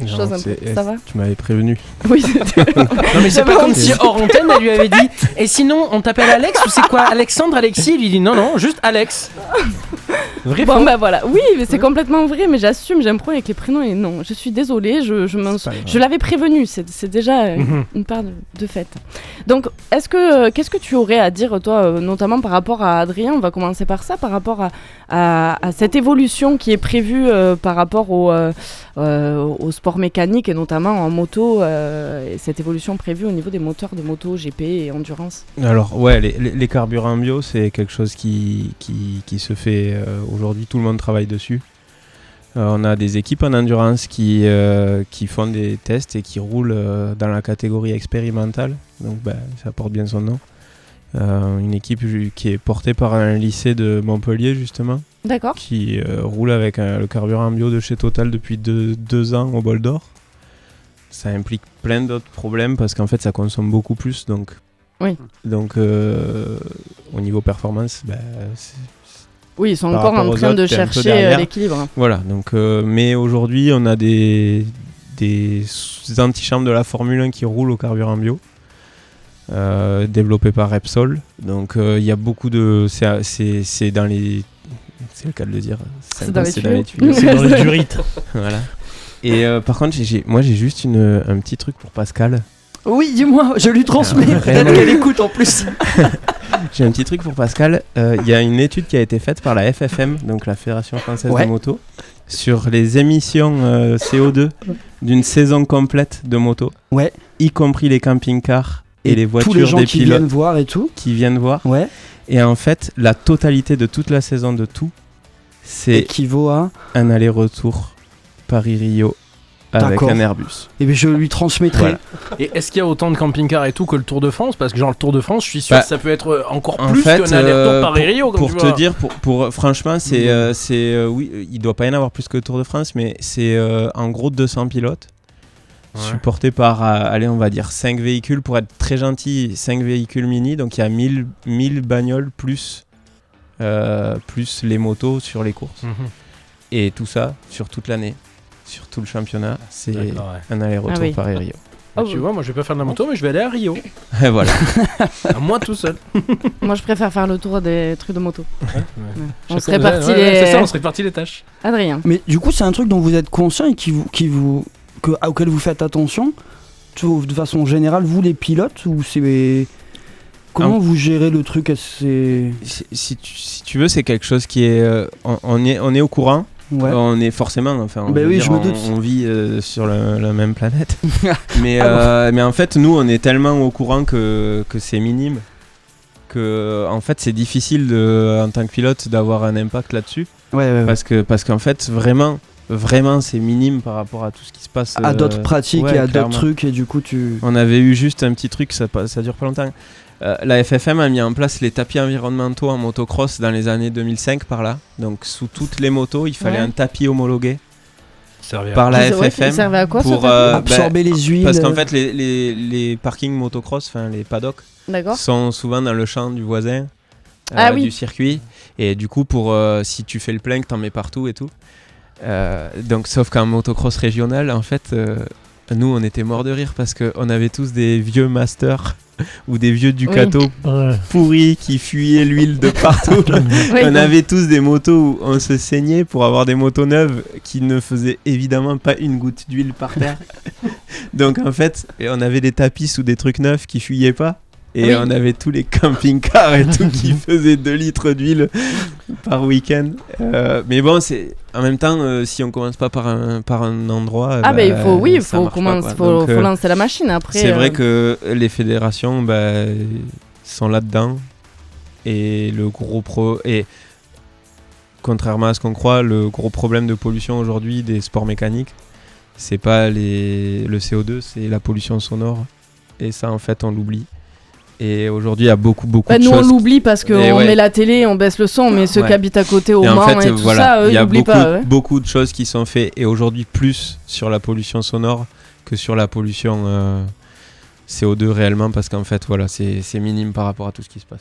Speaker 5: Chose un
Speaker 10: c'est-
Speaker 5: peu- ça va
Speaker 10: Tu m'avais prévenu.
Speaker 5: Oui, c'était-
Speaker 8: Non mais c'est pas comme si hors antenne elle lui avait dit Et sinon on t'appelle Alex ou c'est quoi Alexandre Alexis Il lui dit non non juste Alex Vrai
Speaker 5: Bon
Speaker 8: faux
Speaker 5: bah voilà, oui mais c'est complètement vrai mais j'assume, j'ai un problème avec les prénoms et non, je suis désolée, je, je, m'en-
Speaker 8: C'est pas grave.
Speaker 5: je l'avais prévenu, c'est c'est déjà euh,
Speaker 8: Mhm.
Speaker 5: une part de, de fait. Donc est-ce que, euh, qu'est-ce que tu aurais à dire toi, euh, notamment par rapport à Adrien, on va commencer par ça, par rapport à, à, à cette évolution qui est prévue euh, par rapport au, euh, euh, au sport mécanique et notamment en moto, euh, et cette évolution prévue au niveau des moteurs de moto, GP et endurance
Speaker 10: Alors ouais, les, carburants bio, c'est quelque chose qui, qui, se fait euh, aujourd'hui, tout le monde travaille dessus. Euh, on a des équipes en endurance qui, qui font des tests et qui roulent dans la catégorie expérimentale, donc bah, ça porte bien son nom. Euh, une équipe qui est portée par un lycée de Montpellier justement,
Speaker 5: D'accord
Speaker 10: qui euh, roule avec un- le carburant bio de chez Total depuis deux, deux ans au bol d'or. Ça implique plein d'autres problèmes parce qu'en fait ça consomme beaucoup plus donc
Speaker 5: Oui.
Speaker 10: donc euh, au niveau performance bah, c'est-
Speaker 5: Oui, ils sont
Speaker 10: Par
Speaker 5: encore en train de
Speaker 10: autres,
Speaker 5: chercher euh, l'équilibre.
Speaker 10: voilà donc euh, mais aujourd'hui on a des des antichambres de la Formule 1 qui roulent au carburant bio euh, développés par Repsol donc euh, il y a beaucoup de c'est dans les c'est le cas de le dire
Speaker 5: C'est dans les tuyaux.
Speaker 6: C'est dans les durites.
Speaker 10: voilà et euh, par contre j'ai- moi j'ai juste une, un petit truc pour Pascal
Speaker 7: Oui, dis-moi, je lui transmets.
Speaker 10: Ah,
Speaker 7: Peut-être qu'elle écoute en plus.
Speaker 10: J'ai un petit truc pour Pascal. Il y a une étude qui a été faite par la FFM, donc la Fédération Française
Speaker 7: Ouais.
Speaker 10: de Moto, sur les émissions euh, CO2 d'une saison complète de moto,
Speaker 7: Ouais.
Speaker 10: y compris les camping-cars et, les voitures
Speaker 7: Tous les gens
Speaker 10: des
Speaker 7: qui
Speaker 10: pilotes
Speaker 7: viennent voir et tout.
Speaker 10: qui viennent voir.
Speaker 7: Ouais.
Speaker 10: Et en fait, la totalité de toute la saison de tout, c'est
Speaker 7: Équivaut à.
Speaker 10: un aller-retour Paris-Rio avec un Airbus.
Speaker 7: Et bien je lui transmettrai.
Speaker 10: Voilà.
Speaker 8: Et est-ce qu'il y a autant de camping-cars et tout que le Tour de France? Parce que genre le Tour de France je suis sûr
Speaker 10: Bah,
Speaker 8: que ça peut être euh, encore
Speaker 10: En
Speaker 8: plus qu'un aller-retour
Speaker 10: euh,
Speaker 8: Paris-Rio
Speaker 10: pour, pour te
Speaker 8: vois.
Speaker 10: dire, pour, pour franchement, c'est,
Speaker 8: Mhm.
Speaker 10: euh, c'est, euh, oui, il doit pas y en avoir plus que le Tour de France, mais c'est euh, en gros 200 pilotes
Speaker 8: Ouais.
Speaker 10: supportés par, euh, allez, on va dire 5 véhicules pour être très gentil, 5 véhicules mini, donc il y a 1000, 1000 bagnoles plus, euh, plus les motos sur les courses.
Speaker 8: Mhm.
Speaker 10: Et tout ça sur toute l'année, sur tout le championnat, c'est
Speaker 8: ouais.
Speaker 10: un aller-retour
Speaker 5: Ah oui.
Speaker 10: Paris-Rio.
Speaker 5: Oh,
Speaker 8: tu vois, moi je vais pas faire de la moto, mais je vais aller à Rio.
Speaker 10: Et voilà.
Speaker 8: À moi tout seul.
Speaker 5: Moi, je préfère faire le tour des trucs de moto. On se répartit
Speaker 8: ouais, ouais,
Speaker 5: les.
Speaker 8: C'est ça, on se répartit les tâches.
Speaker 5: Adrien.
Speaker 7: Mais du coup, c'est un truc dont vous êtes conscient et qui vous, qui vous, que, auquel vous faites attention. De façon générale, vous les pilotes ou c'est comment
Speaker 10: Ah.
Speaker 7: vous gérez le truc assez
Speaker 10: si, si tu, si tu veux, c'est quelque chose qui est, euh, on, on est, on est au courant.
Speaker 7: ouais.
Speaker 10: On est forcément, enfin, on,
Speaker 7: Ben oui,
Speaker 10: dire,
Speaker 7: je me doute.
Speaker 10: on vit euh, sur la même planète. mais,
Speaker 7: Ah bon.
Speaker 10: euh, mais en fait, nous, on est tellement au courant que, que c'est minime que, en fait, c'est difficile de, en tant que pilote d'avoir un impact là-dessus.
Speaker 7: Ouais.
Speaker 10: Parce que, parce qu'en fait, vraiment, vraiment, c'est minime par rapport à tout ce qui se passe.
Speaker 7: à
Speaker 10: euh,
Speaker 7: d'autres pratiques
Speaker 10: ouais,
Speaker 7: et à d'autres trucs et du coup tu.
Speaker 10: On avait eu juste un petit truc, ça, ça dure pas longtemps. Euh, la FFM a mis en place les tapis environnementaux en motocross dans les années 2005 par là. Donc sous toutes les motos, il fallait
Speaker 5: Ouais.
Speaker 10: un tapis homologué
Speaker 8: Servir.
Speaker 10: par la
Speaker 5: ouais,
Speaker 10: FFM
Speaker 5: à quoi,
Speaker 10: pour euh,
Speaker 7: Absorber les huiles.
Speaker 10: parce qu'en fait les, les, les parkings motocross, enfin les paddocks, sont souvent dans le champ du voisin, euh,
Speaker 5: Ah oui.
Speaker 10: du circuit. Et du coup, pour euh, si tu fais le plein, que t'en mets partout et tout. Euh, donc, sauf qu'en motocross régional, en fait, euh, nous, on était morts de rire parce qu'on avait tous des vieux masters ou des vieux Ducato
Speaker 6: Ouais.
Speaker 10: pourris qui fuyaient l'huile de partout.
Speaker 5: Oui,
Speaker 10: on avait tous des motos où on se saignait pour avoir des motos neuves qui ne faisaient évidemment pas une goutte d'huile par terre. Donc en fait, on avait des tapis sous des trucs neufs qui fuyaient pas. Et
Speaker 5: Oui.
Speaker 10: on avait tous les camping-cars et tout qui faisaient 2 litres d'huile par week-end. Euh, mais bon, c'est en même temps, euh, si on commence pas par un, par un endroit.
Speaker 5: Ah, bah, il faut, oui, il faut,
Speaker 10: marche pas,
Speaker 5: faut,
Speaker 10: Donc,
Speaker 5: faut
Speaker 10: euh,
Speaker 5: lancer la machine après.
Speaker 10: c'est vrai que les fédérations bah, sont là-dedans. Et le gros pro. Et contrairement à ce qu'on croit, le gros problème de pollution aujourd'hui des sports mécaniques, c'est pas les, le CO2, c'est la pollution sonore. Et ça, en fait, on l'oublie. Et aujourd'hui, il y a beaucoup, beaucoup
Speaker 5: Bah,
Speaker 10: de
Speaker 5: nous on
Speaker 10: choses.
Speaker 5: l'oublie parce qu'on
Speaker 10: ouais.
Speaker 5: met la télé, on baisse le son, mais ceux
Speaker 10: Ouais.
Speaker 5: qui habitent à côté au
Speaker 10: Et en
Speaker 5: Mans
Speaker 10: fait,
Speaker 5: et tout
Speaker 10: voilà,
Speaker 5: ça, eux,
Speaker 10: il y
Speaker 5: ils
Speaker 10: a
Speaker 5: n'oublient
Speaker 10: beaucoup,
Speaker 5: pas. ouais.
Speaker 10: beaucoup de choses qui sont faites et aujourd'hui plus sur la pollution sonore que sur la pollution euh, CO2 réellement parce qu'en fait, voilà, c'est minime par rapport à tout ce qui se passe.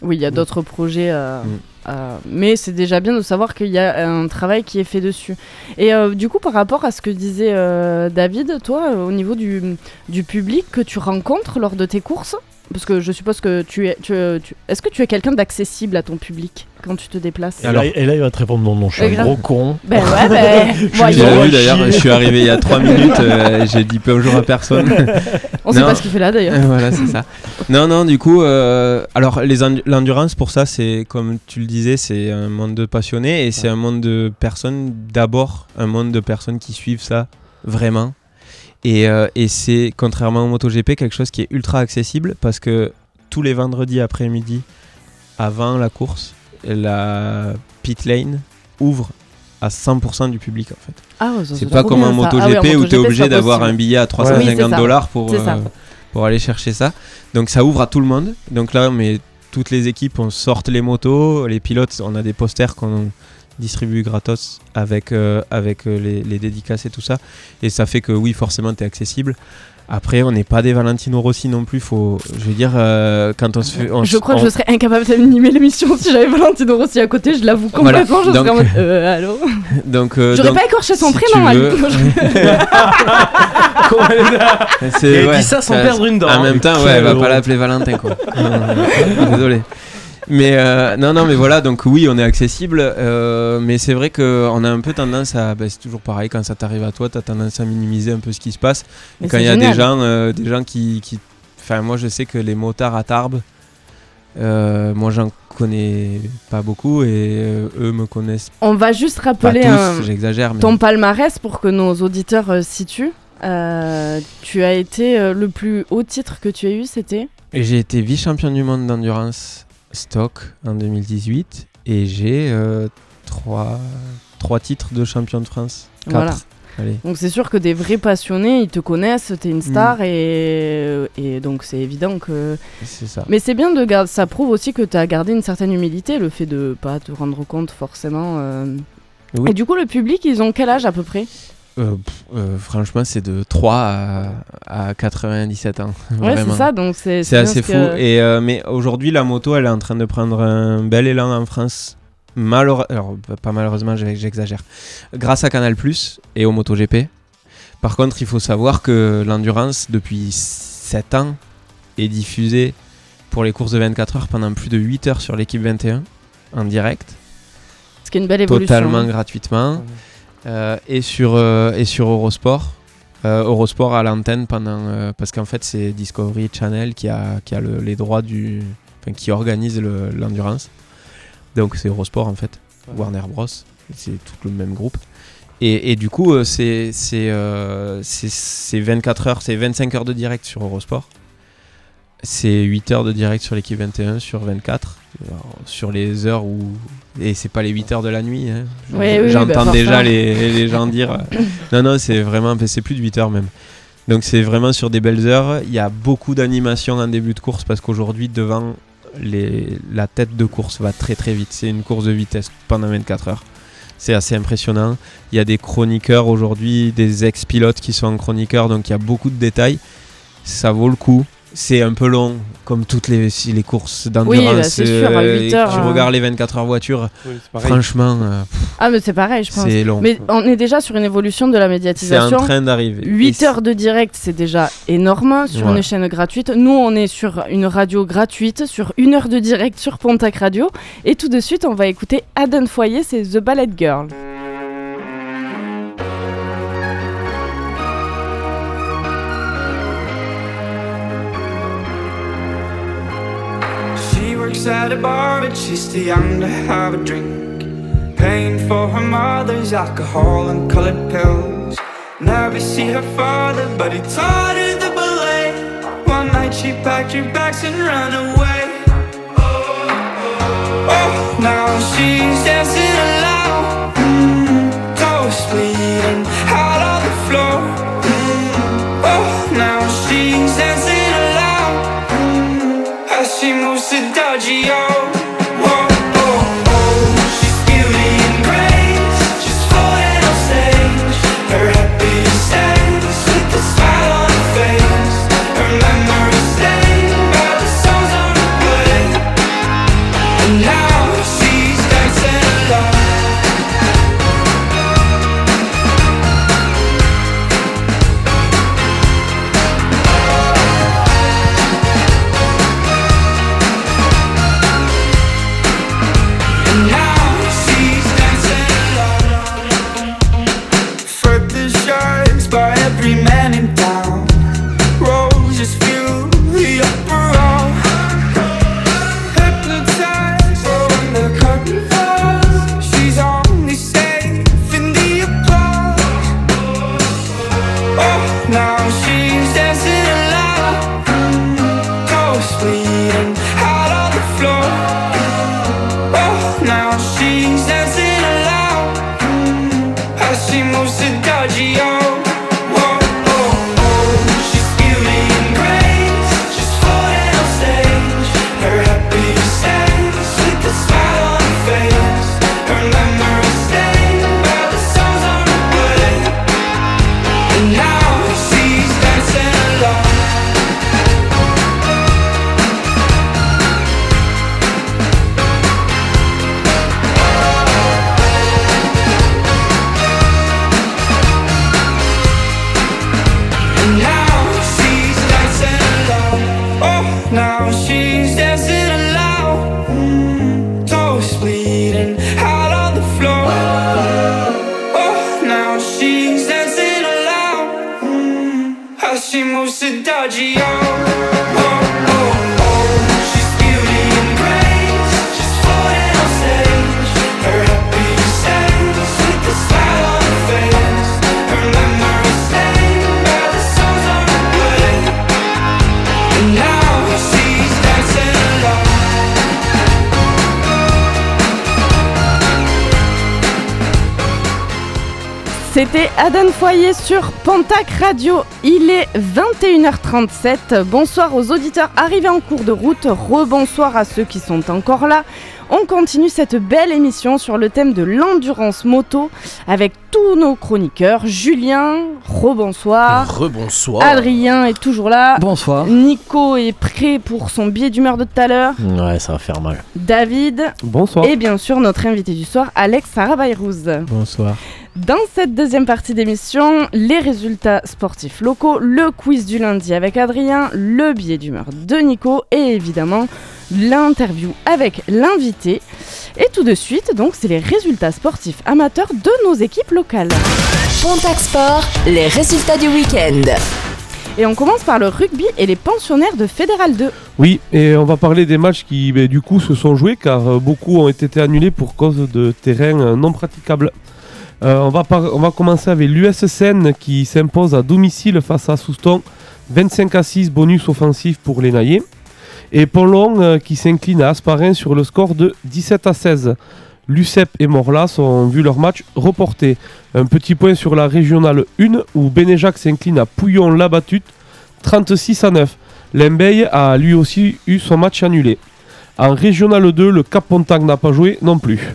Speaker 5: Oui, il y a d'autres projets, euh,
Speaker 10: Mm.
Speaker 5: euh, mais c'est déjà bien de savoir qu'il y a un travail qui est fait dessus. Et euh, du coup, par rapport à ce que disait euh, David, toi, euh, au niveau du, du public que tu rencontres lors de tes courses, parce que je suppose que tu es, tu, tu- est-ce que tu es quelqu'un d'accessible à ton public quand tu te déplaces
Speaker 6: Et, là, et là, il va te répondre non, non, je suis un gros con.
Speaker 5: Ben ouais, ben,
Speaker 6: Je
Speaker 10: d'ailleurs, je suis arrivé il y a 3 minutes, euh, j'ai dit bonjour à personne.
Speaker 5: On sait
Speaker 10: Non.
Speaker 5: pas ce qu'il fait là d'ailleurs.
Speaker 10: Euh, voilà, c'est ça. Non, non, du coup, euh, alors l'endurance, pour ça, c'est comme tu le disais, c'est un monde de passionnés et c'est un monde de personnes, d'abord, un monde de personnes qui suivent ça vraiment. Et, euh, et c'est, contrairement au MotoGP, quelque chose qui est ultra accessible parce que tous les vendredis après-midi, avant la course, la pit lane ouvre à 100% du public en fait.
Speaker 5: Ah, ouais,
Speaker 10: C'est pas comme un. MotoGP
Speaker 5: Ah
Speaker 10: où tu es obligé d'avoir un billet à
Speaker 5: Oui,
Speaker 10: 350
Speaker 5: c'est ça.
Speaker 10: dollars pour, euh, pour aller chercher ça. Donc ça ouvre à tout le monde. Donc là, mais toutes les équipes, on sorte les motos, les pilotes, on a des posters qu'on distribue gratos avec, euh, avec euh, les, les dédicaces et tout ça. Et ça fait que oui, forcément, tu es accessible. Après, on n'est pas des Valentino Rossi non plus. Faut, je veux dire, euh, quand on se fait. on
Speaker 5: Je crois que
Speaker 10: on-
Speaker 5: je serais incapable d'animer l'émission si j'avais Valentino Rossi à côté, je l'avoue
Speaker 10: Voilà.
Speaker 5: complètement. Je
Speaker 10: Donc-
Speaker 5: serais en mode. Euh, allô?
Speaker 10: Donc, euh,
Speaker 5: J'aurais
Speaker 10: donc,
Speaker 5: pas écorché son
Speaker 10: si
Speaker 5: prénom,
Speaker 10: tu
Speaker 5: Ali.
Speaker 10: veux- C'est-
Speaker 8: Il
Speaker 10: ouais,
Speaker 8: dit ça sans perdre une dent.
Speaker 10: En même temps, ouais, elle va pas l'appeler Valentin, quoi. Désolé. Mais euh, non, non, mais voilà, donc oui, on est accessible, euh, mais c'est vrai qu'on a un peu tendance à. bah, c'est toujours pareil, quand ça t'arrive à toi, t'as tendance à minimiser un peu ce qui se passe.
Speaker 5: Mais
Speaker 10: quand il y a des gens, euh, des gens qui, qui. Enfin, moi, je sais que les motards à Tarbes, moi, j'en connais pas beaucoup et eux me connaissent
Speaker 5: On va juste
Speaker 10: pas
Speaker 5: rappeler
Speaker 10: tous, j'exagère, mais.
Speaker 5: ton palmarès pour que nos auditeurs situent. Tu as été le plus haut titre que tu as eu, c'était?
Speaker 10: J'ai été vice-champion du monde d'endurance stock en 2018 et j'ai euh, trois, trois titres de champion de France. Quatre.
Speaker 5: Voilà.
Speaker 10: Allez.
Speaker 5: Donc c'est sûr que des vrais passionnés, ils te connaissent, t'es une
Speaker 10: Mm.
Speaker 5: star et, et donc c'est évident que...
Speaker 10: C'est ça.
Speaker 5: Mais c'est bien de garder, ça prouve aussi que tu as gardé une certaine humilité, le fait de pas te rendre compte forcément. euh.
Speaker 10: Oui.
Speaker 5: Et du coup, le public, ils ont quel âge à peu près?
Speaker 10: Euh, euh, franchement, c'est de 3 à, à 97 ans.
Speaker 5: Ouais, c'est ça, donc c'est
Speaker 10: assez fou.
Speaker 5: que-
Speaker 10: Et, euh, mais aujourd'hui, la moto, elle est en train de prendre un bel élan en France. Malheure- Alors, p- pas malheureusement, j'exagère. Grâce à Canal et au MotoGP. Par contre, il faut savoir que l'endurance, depuis 7 ans, est diffusée pour les courses de 24 heures pendant plus de 8 heures sur l'équipe 21 en direct
Speaker 5: Ce qui est une belle évolution.
Speaker 10: totalement
Speaker 5: hein.
Speaker 10: gratuitement et sur euh, et sur Eurosport. Euh, Eurosport à l'antenne pendant euh, parce qu'en fait c'est Discovery Channel qui a qui a le- les droits du enfin qui organise le- l'endurance. Donc c'est Eurosport en fait. Warner Bros. C'est tout le même groupe. Et, et du coup euh, euh, c'est 24 heures c'est 25 heures de direct sur Eurosport. C'est 8 heures de direct sur l'équipe 21 sur 24 Alors, sur les heures où et c'est pas les 8 heures de la nuit hein.
Speaker 5: Oui, oui,
Speaker 10: j'entends
Speaker 5: bah,
Speaker 10: déjà les, les gens dire euh, non non c'est vraiment c'est plus de 8 heures même. Donc c'est vraiment sur des belles heures. Il y a beaucoup d'animation en début de course parce qu'aujourd'hui devant les, la tête de course va très très vite. C'est une course de vitesse pendant 24 heures. C'est assez impressionnant. Il y a des chroniqueurs aujourd'hui des ex-pilotes qui sont en chroniqueurs donc il y a beaucoup de détails. Ça vaut le coup c'est un peu long, comme toutes les, courses d'endurance.
Speaker 5: Oui, bah, c'est sûr, à
Speaker 10: euh,
Speaker 5: 8
Speaker 10: et que
Speaker 5: heures,
Speaker 10: Tu
Speaker 5: hein.
Speaker 10: regardes les 24 heures voiture,
Speaker 9: Oui,
Speaker 10: franchement, euh,
Speaker 5: Ah, mais c'est pareil, je pense.
Speaker 10: c'est long.
Speaker 5: Mais on est déjà sur une évolution de la
Speaker 10: C'est en
Speaker 5: médiatisation.
Speaker 10: train d'arriver.
Speaker 5: 8
Speaker 10: Et
Speaker 5: heures de direct, c'est déjà énorme sur
Speaker 10: Ouais.
Speaker 5: une chaîne gratuite. Nous, on est sur une radio gratuite, sur une heure de direct sur Pontac Radio. Et tout de suite, on va écouter Aden Foyer, c'est The Ballet Girl.
Speaker 11: She works at a bar, but she's too young to have a drink. Paying for her mother's alcohol and colored pills. Never see her father, but he taught her the ballet. One night she packed her bags and ran away. Oh, oh, oh. now she's dancing próximo se dá
Speaker 5: de. Adan Foyer sur Pontac Radio. Il est 21h37. Bonsoir aux auditeurs arrivés en cours de route. Rebonsoir à ceux qui sont encore là. On continue cette belle émission sur le thème de l'endurance moto avec tous nos chroniqueurs. Julien, rebonsoir.
Speaker 8: Rebonsoir.
Speaker 5: Adrien est toujours là.
Speaker 7: Bonsoir.
Speaker 5: Nico est prêt pour son billet d'humeur de tout à l'heure.
Speaker 6: Ouais, ça va faire mal.
Speaker 5: David.
Speaker 9: Bonsoir.
Speaker 5: Et bien sûr, notre invité du soir, Alex Sarabayrouz.
Speaker 10: Bonsoir.
Speaker 5: Dans cette deuxième partie d'émission, les résultats sportifs locaux, le quiz du lundi avec Adrien, le billet d'humeur de Nico et évidemment l'interview avec l'invité. Et tout de suite, donc, c'est les résultats sportifs amateurs de nos équipes locales.
Speaker 1: Pontac Sport, les résultats du week-end.
Speaker 5: Et on commence par le rugby et les pensionnaires de Fédéral 2.
Speaker 9: Oui, et on va parler des matchs qui, ben, du coup, se sont joués car euh, beaucoup ont été annulés pour cause de terrains euh, non praticables. Euh, on, va on va commencer avec l'USSN qui s'impose à domicile face à Souston. 25 à 6, bonus offensif pour les Naillés. Et Ponlon euh, qui s'incline à Asparin sur le score de 17 à 16. Lucep et Morlas ont vu leur match reporté. Un petit point sur la régionale 1 où Bénéjac s'incline à Pouillon-la-Battute 36 à 9. Lembeil a lui aussi eu son match annulé. En régionale 2, le Cap Pontac n'a pas joué non plus.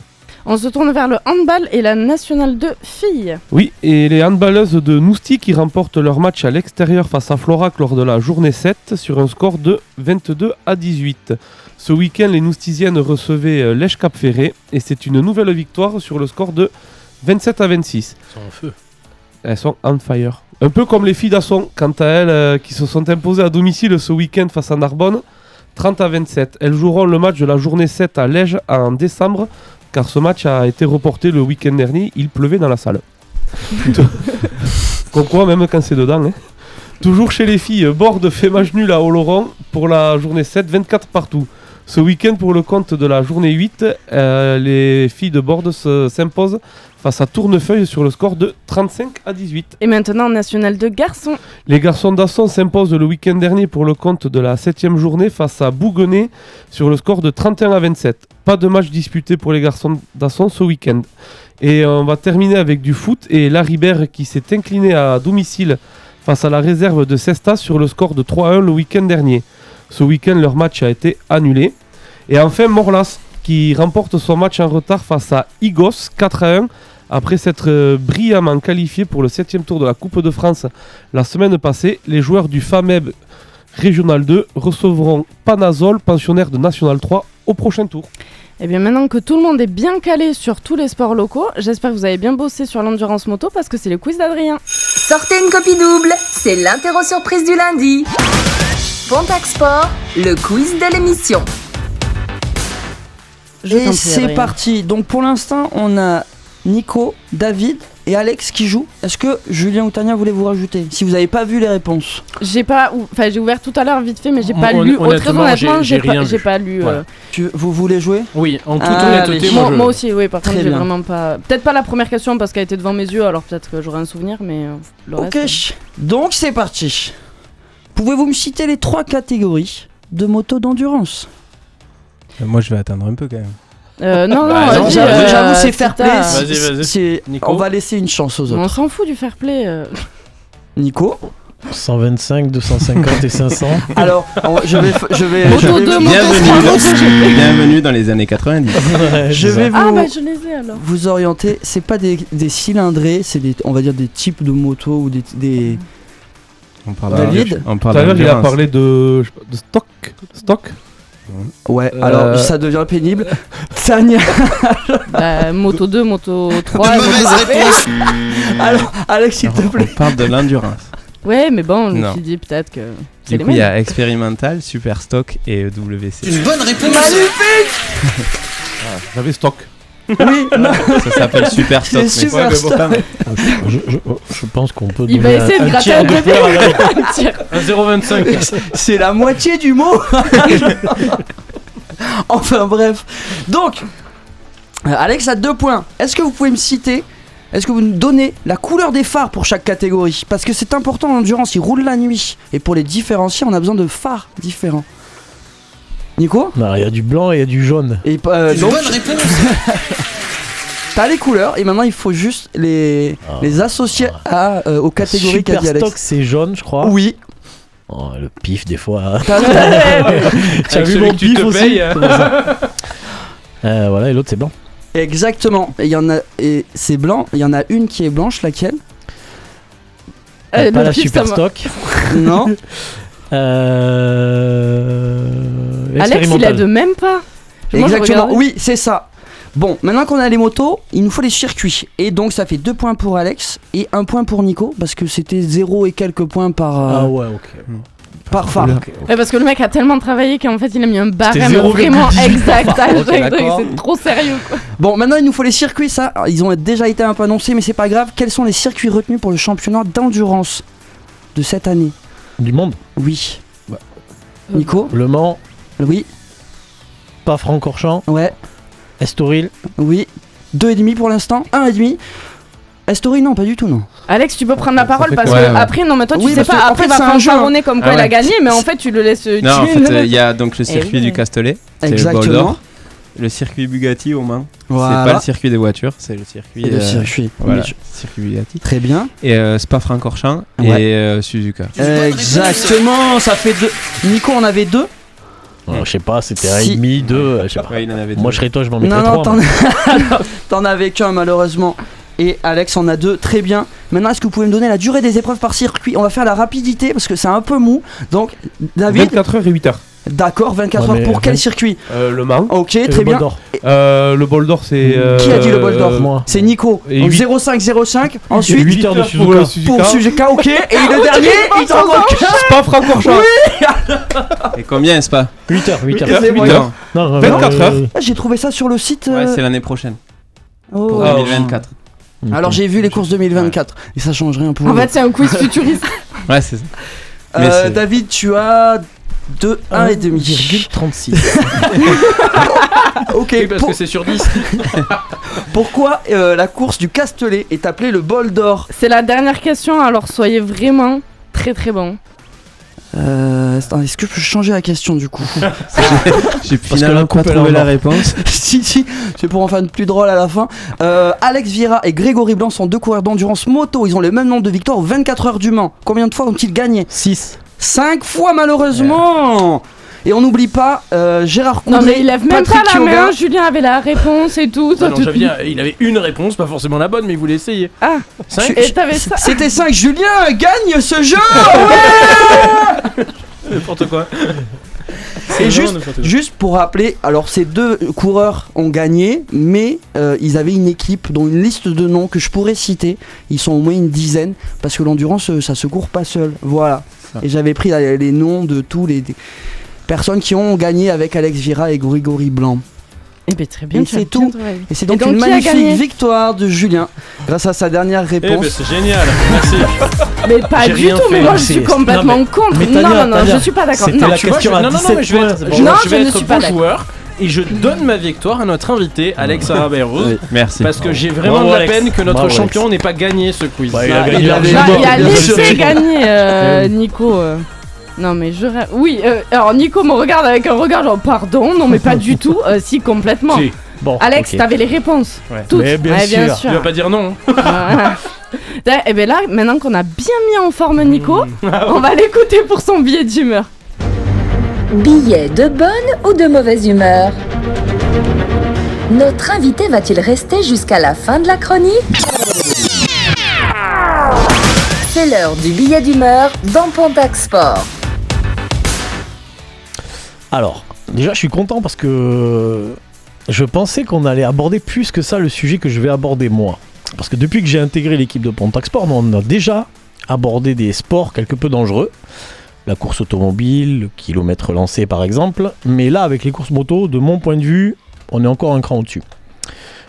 Speaker 5: On se tourne vers le handball et la nationale 2 filles.
Speaker 9: Oui, et les handballeuses de Nousty qui remportent leur match à l'extérieur face à Florac lors de la journée 7 sur un score de 22 à 18. Ce week-end, les Noustisiennes recevaient euh, l'Esch Cap Ferré et c'est une nouvelle victoire sur le score de 27 à 26.
Speaker 6: Ils sont en feu.
Speaker 9: Elles sont on fire. Un peu comme les filles d'Asson, quant à elles, euh, qui se sont imposées à domicile ce week-end face à Narbonne, 30 à 27. Elles joueront le match de la journée 7 à Lège en décembre, car ce match a été reporté le week-end dernier, il pleuvait dans la salle. Qu'on croit même quand c'est dedans. hein. Toujours chez les filles, Borde fait match nul à Oloron pour la journée 7, 24 partout. Ce week-end, pour le compte de la journée 8, euh, les filles de Borde se- s'imposent face à Tournefeuille sur le score de 35 à 18.
Speaker 5: Et maintenant en nationale 2 garçons.
Speaker 9: Les garçons d'Asson s'imposent le week-end dernier pour le compte de la 7 journée face à Bouguenais sur le score de 31 à 27. Pas de match disputé pour les garçons d'Asson ce week-end. Et on va terminer avec du foot et Laribert qui s'est incliné à domicile face à la réserve de Cesta sur le score de 3 à 1 le week-end dernier. Ce week-end, leur match a été annulé. Et enfin, Morlas qui remporte son match en retard face à Igos 4 à 1 après s'être euh, brillamment qualifié pour le 7 tour de la Coupe de France la semaine passée. Les joueurs du FAMEB Régional 2 recevront Panazol, pensionnaire de National 3, au prochain tour.
Speaker 5: Et bien maintenant que tout le monde est bien calé sur tous les sports locaux, j'espère que vous avez bien bossé sur l'endurance moto parce que c'est le quiz d'Adrien.
Speaker 1: Sortez une copie double, c'est l'interro surprise du lundi. Pontac Sport, le quiz de l'émission.
Speaker 7: Et c'est parti. Donc pour l'instant, on a Nico, David et Alex qui jouent. Est-ce que Julien ou Tania voulez vous rajouter Si vous n'avez pas vu les réponses.
Speaker 5: J'ai pas, enfin j'ai ouvert tout à l'heure vite fait, mais j'ai pas lu.
Speaker 6: honnêtement,
Speaker 5: Très honnêtement,
Speaker 6: j'ai-
Speaker 5: pas,
Speaker 6: rien
Speaker 5: j'ai
Speaker 6: vu.
Speaker 5: pas lu.
Speaker 6: Voilà.
Speaker 5: euh,
Speaker 7: Tu, vous voulez jouer
Speaker 6: Oui, en toute
Speaker 7: Ah,
Speaker 6: honnêteté, moi,
Speaker 5: aussi, oui. Par contre, j'ai vraiment pas. Peut-être pas la première question parce qu'elle était devant mes yeux, alors peut-être que j'aurai un souvenir, mais euh, le
Speaker 7: Ok.
Speaker 5: reste.
Speaker 7: Donc c'est parti. Pouvez-vous me citer les trois catégories de motos d'endurance?
Speaker 10: Euh, Moi, je vais attendre un peu quand même.
Speaker 5: Euh, non, non,
Speaker 6: Bah,
Speaker 5: vas-y,
Speaker 6: non,
Speaker 7: J'avoue,
Speaker 5: euh,
Speaker 7: j'avoue, c'est fair play.
Speaker 6: Vas-y, vas-y.
Speaker 7: On va laisser une chance aux
Speaker 5: Mais On
Speaker 7: autres.
Speaker 5: s'en fout du fair play. euh.
Speaker 7: Nico
Speaker 6: 125, 250 et 500.
Speaker 7: Alors, je vais, je vais, je vais,
Speaker 5: 2, moto 3,
Speaker 10: Bienvenue,
Speaker 5: GP.
Speaker 10: bienvenue dans les années 90.
Speaker 6: Ouais,
Speaker 7: je vais
Speaker 6: ça.
Speaker 7: vous,
Speaker 5: Ah, bah je les ai alors.
Speaker 7: vous orienter. C'est pas des, des cylindrés, c'est des, on va dire des types de motos ou des, des-
Speaker 10: On parle
Speaker 7: David
Speaker 10: de- on
Speaker 9: Tout à l'heure, il a parlé de, de stock. Stock?
Speaker 7: Ouais.
Speaker 9: Euh,
Speaker 7: Alors ça devient pénible. Tania.
Speaker 5: Bah, moto 2, moto 3, et moto GP.
Speaker 7: Alors, Alex, s'il te
Speaker 10: On
Speaker 7: plaît.
Speaker 10: parle de l'endurance.
Speaker 5: Ouais, mais bon, je me suis dit peut-être que. C'est
Speaker 10: Du coup, il y a expérimental, super stock et E EWC.
Speaker 4: Une bonne réponse.
Speaker 9: J'avais stock.
Speaker 7: Oui, non.
Speaker 10: Ça s'appelle super mais- Ouais, mais bon.
Speaker 6: Je, je- je pense qu'on peut
Speaker 5: Il va
Speaker 6: donner
Speaker 5: essayer
Speaker 6: un,
Speaker 5: de gratter. Un
Speaker 8: 0,25.
Speaker 7: C'est la moitié du mot. enfin bref. Donc, euh, Alex a deux points. Est-ce que vous pouvez me citer Est-ce que vous nous donnez la couleur des phares pour chaque catégorie? Parce que c'est important en endurance, ils roulent la nuit. Et pour les différencier, on a besoin de phares différents. Nico
Speaker 6: Non, Il y a du blanc et il y a du jaune.
Speaker 7: Et euh,
Speaker 4: Une
Speaker 7: donc,
Speaker 4: bonne réponse.
Speaker 7: t'as les couleurs et maintenant il faut juste les,
Speaker 6: Ah.
Speaker 7: les associer à, euh, aux catégories qu'a
Speaker 6: Super
Speaker 7: dit Alex.
Speaker 6: stock, c'est jaune, je crois.
Speaker 7: Oui.
Speaker 6: Oh, le pif, des fois.
Speaker 7: T'as-
Speaker 6: Tu as
Speaker 8: Avec
Speaker 6: vu
Speaker 8: celui
Speaker 6: mon
Speaker 8: que tu
Speaker 6: pif aussi ça. Euh, Voilà, et l'autre, c'est blanc.
Speaker 7: Exactement. Et il y en a et c'est blanc. Il y en a une qui est blanche, laquelle?
Speaker 5: Euh,
Speaker 6: pas
Speaker 5: le
Speaker 6: la
Speaker 5: pif,
Speaker 6: super stock.
Speaker 7: Non.
Speaker 6: Euh...
Speaker 5: Alex, il a de même pas. Moi,
Speaker 7: Exactement. Oui, c'est ça. Bon, maintenant qu'on a les motos, il nous faut les circuits. Et donc ça fait deux points pour Alex et un point pour Nico parce que c'était zéro et quelques points par euh,
Speaker 6: Ah ouais, ok.
Speaker 7: par phare.
Speaker 5: Ouais, parce que le mec a tellement travaillé qu'en fait il a mis un barème
Speaker 6: 0,18
Speaker 5: vraiment exact
Speaker 6: phare.
Speaker 5: à
Speaker 6: Ok,
Speaker 5: chaque truc,
Speaker 6: d'accord.
Speaker 5: c'est trop sérieux quoi.
Speaker 7: Bon, maintenant il nous faut les circuits. Ça, Alors, ils ont déjà été un peu annoncés, mais c'est pas grave. Quels sont les circuits retenus pour le championnat d'endurance de cette année?
Speaker 6: Du monde.
Speaker 7: Oui.
Speaker 6: Bah.
Speaker 7: Nico
Speaker 6: Le Mans,
Speaker 7: Oui.
Speaker 6: pas Francorchamps,
Speaker 7: Ouais.
Speaker 6: Estoril.
Speaker 7: Oui. Deux et demi pour l'instant. Un et demi. Estoril, non, pas du tout, non.
Speaker 5: Alex, tu peux prendre la parole parce
Speaker 10: quoi
Speaker 5: que
Speaker 10: Ouais, ouais.
Speaker 5: après, non, mais toi tu
Speaker 7: Oui,
Speaker 5: sais pas, après
Speaker 7: fait,
Speaker 5: il va fanfaronner comme quoi
Speaker 10: Ah
Speaker 5: il a gagné, mais en fait tu le laisses euh,
Speaker 10: Non, en fait, euh, il y a donc le circuit du le bol
Speaker 7: Exactement.
Speaker 10: d'or. Le circuit Bugatti au Mans, c'est
Speaker 7: Voilà.
Speaker 10: pas le circuit des voitures, c'est le circuit.
Speaker 7: Et le
Speaker 10: euh,
Speaker 7: circuit.
Speaker 10: Voilà, circuit Bugatti.
Speaker 7: Très bien.
Speaker 10: Et euh, Spa-Francorchamps
Speaker 7: Ouais.
Speaker 10: et euh, Suzuka.
Speaker 7: Exactement, ça fait deux. Nico en avait deux.
Speaker 6: Euh, je sais pas, c'était un
Speaker 7: Si.
Speaker 6: et demi, deux. je sais pas.
Speaker 10: Ouais, il en avait
Speaker 6: Moi,
Speaker 10: deux.
Speaker 6: je serais toi, je m'en
Speaker 7: Non,
Speaker 6: mettrais
Speaker 7: non,
Speaker 6: trois.
Speaker 7: t'en
Speaker 6: moi.
Speaker 7: t'en avais qu'un malheureusement. Et Alex en a deux, très bien. Maintenant, est-ce que vous pouvez me donner la durée des épreuves par circuit? On va faire la rapidité parce que c'est un peu mou. Donc, David,
Speaker 9: 24 heures et 8 heures.
Speaker 7: D'accord, 24
Speaker 6: Ouais,
Speaker 7: heures pour quel circuit
Speaker 9: Euh, le Mans.
Speaker 7: Ok,
Speaker 6: Et
Speaker 7: très
Speaker 6: le
Speaker 7: bien.
Speaker 6: Bol.
Speaker 9: Euh, le bol d'or, c'est. euh,
Speaker 7: Qui a dit le bol d'or
Speaker 6: moi.
Speaker 7: C'est Nico.
Speaker 9: Et
Speaker 7: Donc
Speaker 9: huit-
Speaker 7: 0505. Ensuite,
Speaker 6: 8 heures de
Speaker 9: pour
Speaker 6: Suzuka.
Speaker 7: pour Suzuka, ok. Et le dernier, il t'en manque un.
Speaker 9: Spa Francorchamps.
Speaker 10: Et combien, Spa
Speaker 6: 8 heures, 8 heures.
Speaker 7: C'est bon.
Speaker 10: Huit heures.
Speaker 6: Non, non,
Speaker 9: 24
Speaker 6: euh,
Speaker 9: heures.
Speaker 7: Ah, J'ai trouvé ça sur le site.
Speaker 10: Ouais,
Speaker 7: euh,
Speaker 10: c'est l'année prochaine,
Speaker 7: oh.
Speaker 10: pour
Speaker 9: Ah,
Speaker 10: 2024.
Speaker 6: ok.
Speaker 7: Alors j'ai vu les courses 2024 et ça change rien pour
Speaker 5: En fait, c'est un quiz futuriste.
Speaker 10: Ouais, c'est ça.
Speaker 7: Euh, David, tu as 2, 1 et demi.
Speaker 6: 1,36.
Speaker 7: Ok,
Speaker 8: Oui, parce
Speaker 7: pour-
Speaker 8: que c'est sur 10.
Speaker 7: pourquoi euh, la course du Castellet est appelée le bol d'or
Speaker 5: C'est la dernière question, alors soyez vraiment très très bon.
Speaker 7: euh, Est-ce que je peux changer la question du coup
Speaker 10: J'ai finalement pas trouvé la réponse.
Speaker 7: Si, si, c'est pour en faire une plus drôle à la fin. Euh, Alex Vieira et Grégory Blanc sont deux coureurs d'endurance moto. Ils ont le même nombre de victoires aux 24 heures du Mans. Combien de fois ont-ils gagné?
Speaker 6: 6.
Speaker 7: 5 fois malheureusement Et on n'oublie pas euh, Gérard
Speaker 5: Non,
Speaker 7: Coudray,
Speaker 5: mais il lève même
Speaker 7: Patrick
Speaker 5: pas la main. Julien avait la réponse et tout.
Speaker 8: Ah non, il avait une réponse, pas forcément la bonne, mais il voulait essayer.
Speaker 5: Ah,
Speaker 8: Cinq.
Speaker 7: C'était 5. Julien gagne ce jeu
Speaker 8: N'importe quoi.
Speaker 7: Et juste, juste pour rappeler, alors ces deux coureurs ont gagné, mais euh, ils avaient une équipe dont une liste de noms que je pourrais citer. Ils sont au moins une dizaine, parce que l'endurance, euh, ça se court pas seul. Voilà. Et j'avais pris les noms de tous les personnes qui ont gagné avec Alex Vira et Grégory Blanc.
Speaker 5: Eh ben très bien,
Speaker 7: Et c'est
Speaker 5: bien
Speaker 7: tout. Et c'est donc,
Speaker 5: donc,
Speaker 7: une magnifique victoire de Julien, grâce à sa dernière
Speaker 8: Eh ben,
Speaker 7: réponse.
Speaker 8: c'est génial, merci.
Speaker 5: Mais pas du tout, mais moi je suis complètement
Speaker 6: non,
Speaker 5: contre.
Speaker 6: mais
Speaker 5: non, non, non, je suis pas d'accord.
Speaker 6: c'était
Speaker 5: Non,
Speaker 6: la
Speaker 5: tu
Speaker 8: Tu vois,
Speaker 6: question
Speaker 8: je-
Speaker 6: à
Speaker 8: non, non, non,
Speaker 6: 17
Speaker 8: mais je vais être, je-
Speaker 5: Non,
Speaker 8: je
Speaker 5: ne suis pas
Speaker 8: joueur et je donne ma victoire à notre invité Alex Araberose
Speaker 10: Merci.
Speaker 8: parce que j'ai vraiment
Speaker 6: Bravo,
Speaker 8: de la
Speaker 6: Alex.
Speaker 8: peine que notre
Speaker 6: Bravo,
Speaker 8: champion n'ait pas gagné ce quiz.
Speaker 6: Ouais, il a
Speaker 7: Bah,
Speaker 6: gagné
Speaker 7: il
Speaker 5: Bah,
Speaker 6: Région
Speaker 5: il a laissé gagner euh, Nico. euh. Non mais je rêve. Oui, euh, alors Nico me regarde avec un regard genre pardon, non mais pas du tout. Euh, si complètement.
Speaker 8: Si.
Speaker 6: Bon,
Speaker 5: Alex, t'avais les réponses.
Speaker 8: Ouais.
Speaker 5: Toutes.
Speaker 6: Mais bien
Speaker 5: Ouais, bien
Speaker 6: sûr.
Speaker 8: Tu vas pas dire non.
Speaker 5: et bien là, maintenant qu'on a bien mis en forme Nico,
Speaker 8: Mmh.
Speaker 5: on va l'écouter pour son billet d'humeur.
Speaker 12: Billet de bonne ou de mauvaise humeur? Notre invité va-t-il rester jusqu'à la fin de la chronique? C'est l'heure du billet d'humeur dans Pontac Sport.
Speaker 6: Alors, déjà, je suis content parce que je pensais qu'on allait aborder plus que ça le sujet que je vais aborder moi. Parce que depuis que j'ai intégré l'équipe de Pontac Sport, on a déjà abordé des sports quelque peu dangereux. La course automobile, le kilomètre lancé par exemple. Mais là, avec les courses moto, de mon point de vue, on est encore un cran au-dessus.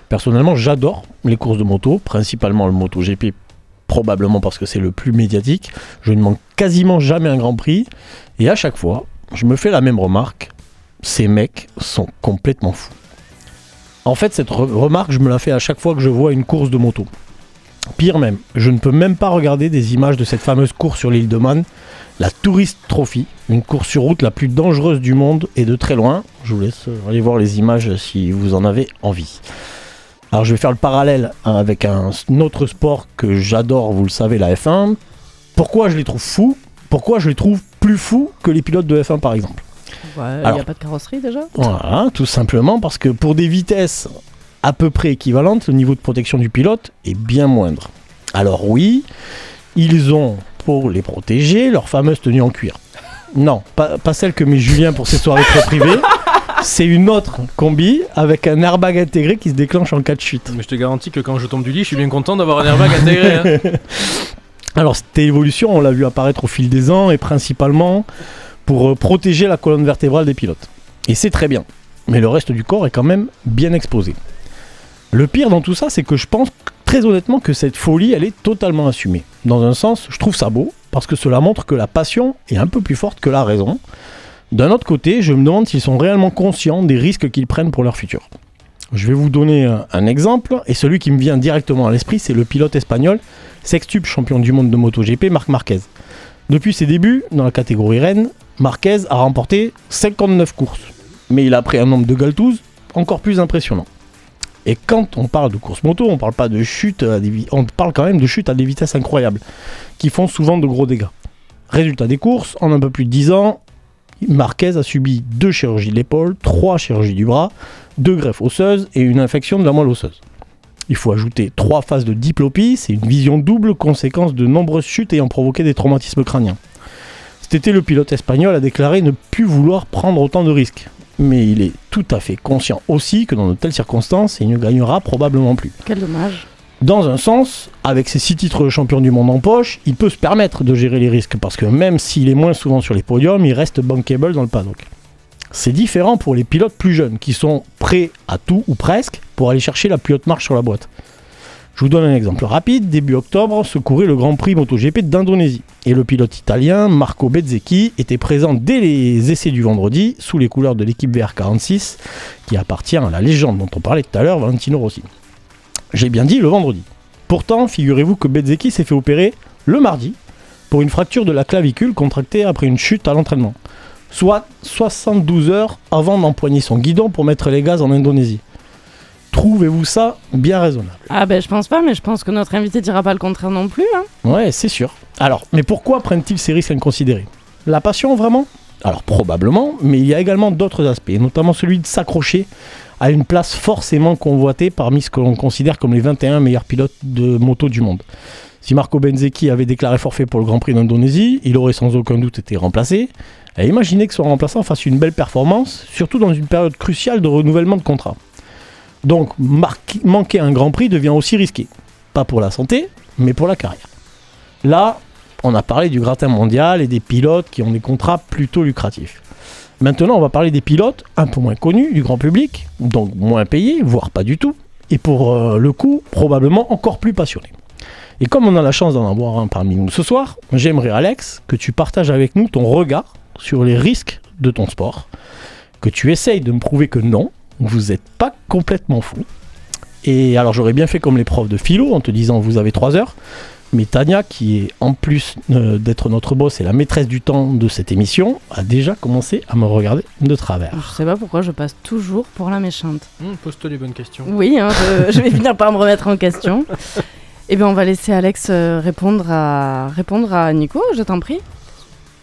Speaker 6: Personnellement, j'adore les courses de moto, principalement le MotoGP, probablement parce que c'est le plus médiatique. Je ne manque quasiment jamais un Grand Prix. Et à chaque fois, je me fais la même remarque. Ces mecs sont complètement fous. En fait, cette re- remarque, je me la fais à chaque fois que je vois une course de moto. Pire même, je ne peux même pas regarder des images de cette fameuse course sur l'île de Man, la Tourist Trophy, une course sur route la plus dangereuse du monde et de très loin. Je vous laisse euh, aller voir les images si vous en avez envie. Alors je vais faire le parallèle hein, avec un autre sport que j'adore, vous le savez, la F1. Pourquoi je les trouve fous? Pourquoi je les trouve plus fous que les pilotes de F1 par exemple?
Speaker 5: Ouais, il n'y
Speaker 6: Alors-
Speaker 5: a pas de carrosserie déjà?
Speaker 6: voilà, tout simplement parce que pour des vitesses à peu près équivalentes, le niveau de protection du pilote est bien moindre. Alors oui, ils ont, pour les protéger, leur fameuse tenue en cuir. Non, pas, pas celle que met Julien pour ses soirées très privées. C'est une autre combi avec un airbag intégré qui se déclenche en cas de chute.
Speaker 8: Mais je te garantis que quand je tombe du lit, je suis bien content d'avoir un airbag intégré. hein.
Speaker 6: Alors cette évolution, on l'a vu apparaître au fil des ans et principalement pour euh, protéger la colonne vertébrale des pilotes. Et c'est très bien. Mais le reste du corps est quand même bien exposé. Le pire dans tout ça, c'est que je pense très honnêtement que cette folie, elle est totalement assumée. Dans un sens, je trouve ça beau, parce que cela montre que la passion est un peu plus forte que la raison. D'un autre côté, je me demande s'ils sont réellement conscients des risques qu'ils prennent pour leur futur. Je vais vous donner un, exemple, et celui qui me vient directement à l'esprit, c'est le pilote espagnol, sextuple champion du monde de MotoGP, Marc Marquez. Depuis ses débuts dans la catégorie Rennes, Marquez a remporté 59 courses, mais il a pris un nombre de galtouzes encore plus impressionnant. Et quand on parle de course moto, on parle pas de chute, à des quand même de chute à des vitesses incroyables, qui font souvent de gros dégâts. Résultat des courses, en un peu plus de 10 ans, Marquez a subi deux chirurgies de l'épaule, trois chirurgies du bras, deux greffes osseuses et une infection de la moelle osseuse. Il faut ajouter trois phases de diplopie, c'est une vision double conséquence de nombreuses chutes ayant provoqué des traumatismes crâniens. Cet été, le pilote espagnol a déclaré ne plus vouloir prendre autant de risques. Mais il est tout à fait conscient aussi que dans de telles circonstances, il ne gagnera probablement plus.
Speaker 5: Quel dommage.
Speaker 6: Dans un sens, avec ses six titres de champion du monde en poche, il peut se permettre de gérer les risques parce que même s'il est moins souvent sur les podiums, il reste bankable dans le paddock. C'est différent pour les pilotes plus jeunes qui sont prêts à tout ou presque pour aller chercher la plus haute marche sur la boîte. Je vous donne un exemple rapide. Début octobre se courait le Grand Prix MotoGP d'Indonésie. Et le pilote italien Marco Bezzecchi était présent dès les essais du vendredi sous les couleurs de l'équipe VR46 qui appartient à la légende dont on parlait tout à l'heure, Valentino Rossi. J'ai bien dit le vendredi. Pourtant, figurez-vous que Bezzecchi s'est fait opérer le mardi pour une fracture de la clavicule contractée après une chute à l'entraînement. Soit 72 heures avant d'empoigner son guidon pour mettre les gaz en Indonésie. Trouvez-vous ça bien raisonnable?
Speaker 5: Ah ben je pense pas, mais je pense que notre invité dira pas le contraire non plus. Hein.
Speaker 6: Ouais, c'est sûr. Alors, mais pourquoi prennent-ils ces risques inconsidérés? La passion, vraiment? Alors, probablement, mais il y a également d'autres aspects, notamment celui de s'accrocher à une place forcément convoitée parmi ce que l'on considère comme les 21 meilleurs pilotes de moto du monde. Si Marco Benzecchi avait déclaré forfait pour le Grand Prix d'Indonésie, il aurait sans aucun doute été remplacé. Et imaginez que son remplaçant fasse une belle performance, surtout dans une période cruciale de renouvellement de contrat. Donc, manquer un Grand Prix devient aussi risqué. Pas pour la santé, mais pour la carrière. Là, on a parlé du gratin mondial et des pilotes qui ont des contrats plutôt lucratifs. Maintenant, on va parler des pilotes un peu moins connus du grand public, donc moins payés, voire pas du tout, et pour euh, le coup, probablement encore plus passionnés. Et comme on a la chance d'en avoir un parmi nous ce soir, j'aimerais Alex que tu partages avec nous ton regard sur les risques de ton sport, que tu essayes de me prouver que non, vous n'êtes pas complètement fou. Et alors j'aurais bien fait comme les profs de philo en te disant vous avez 3 heures, mais Tania, qui est en plus euh, d'être notre boss et la maîtresse du temps de cette émission, a déjà commencé à me regarder de travers.
Speaker 5: Je sais pas pourquoi je passe toujours pour la méchante.
Speaker 8: Hum, Pose-toi les bonnes questions.
Speaker 5: Oui, hein, je, je vais finir par me remettre en question. Eh bien, on va laisser Alex euh, répondre à, répondre à Nico, je t'en prie.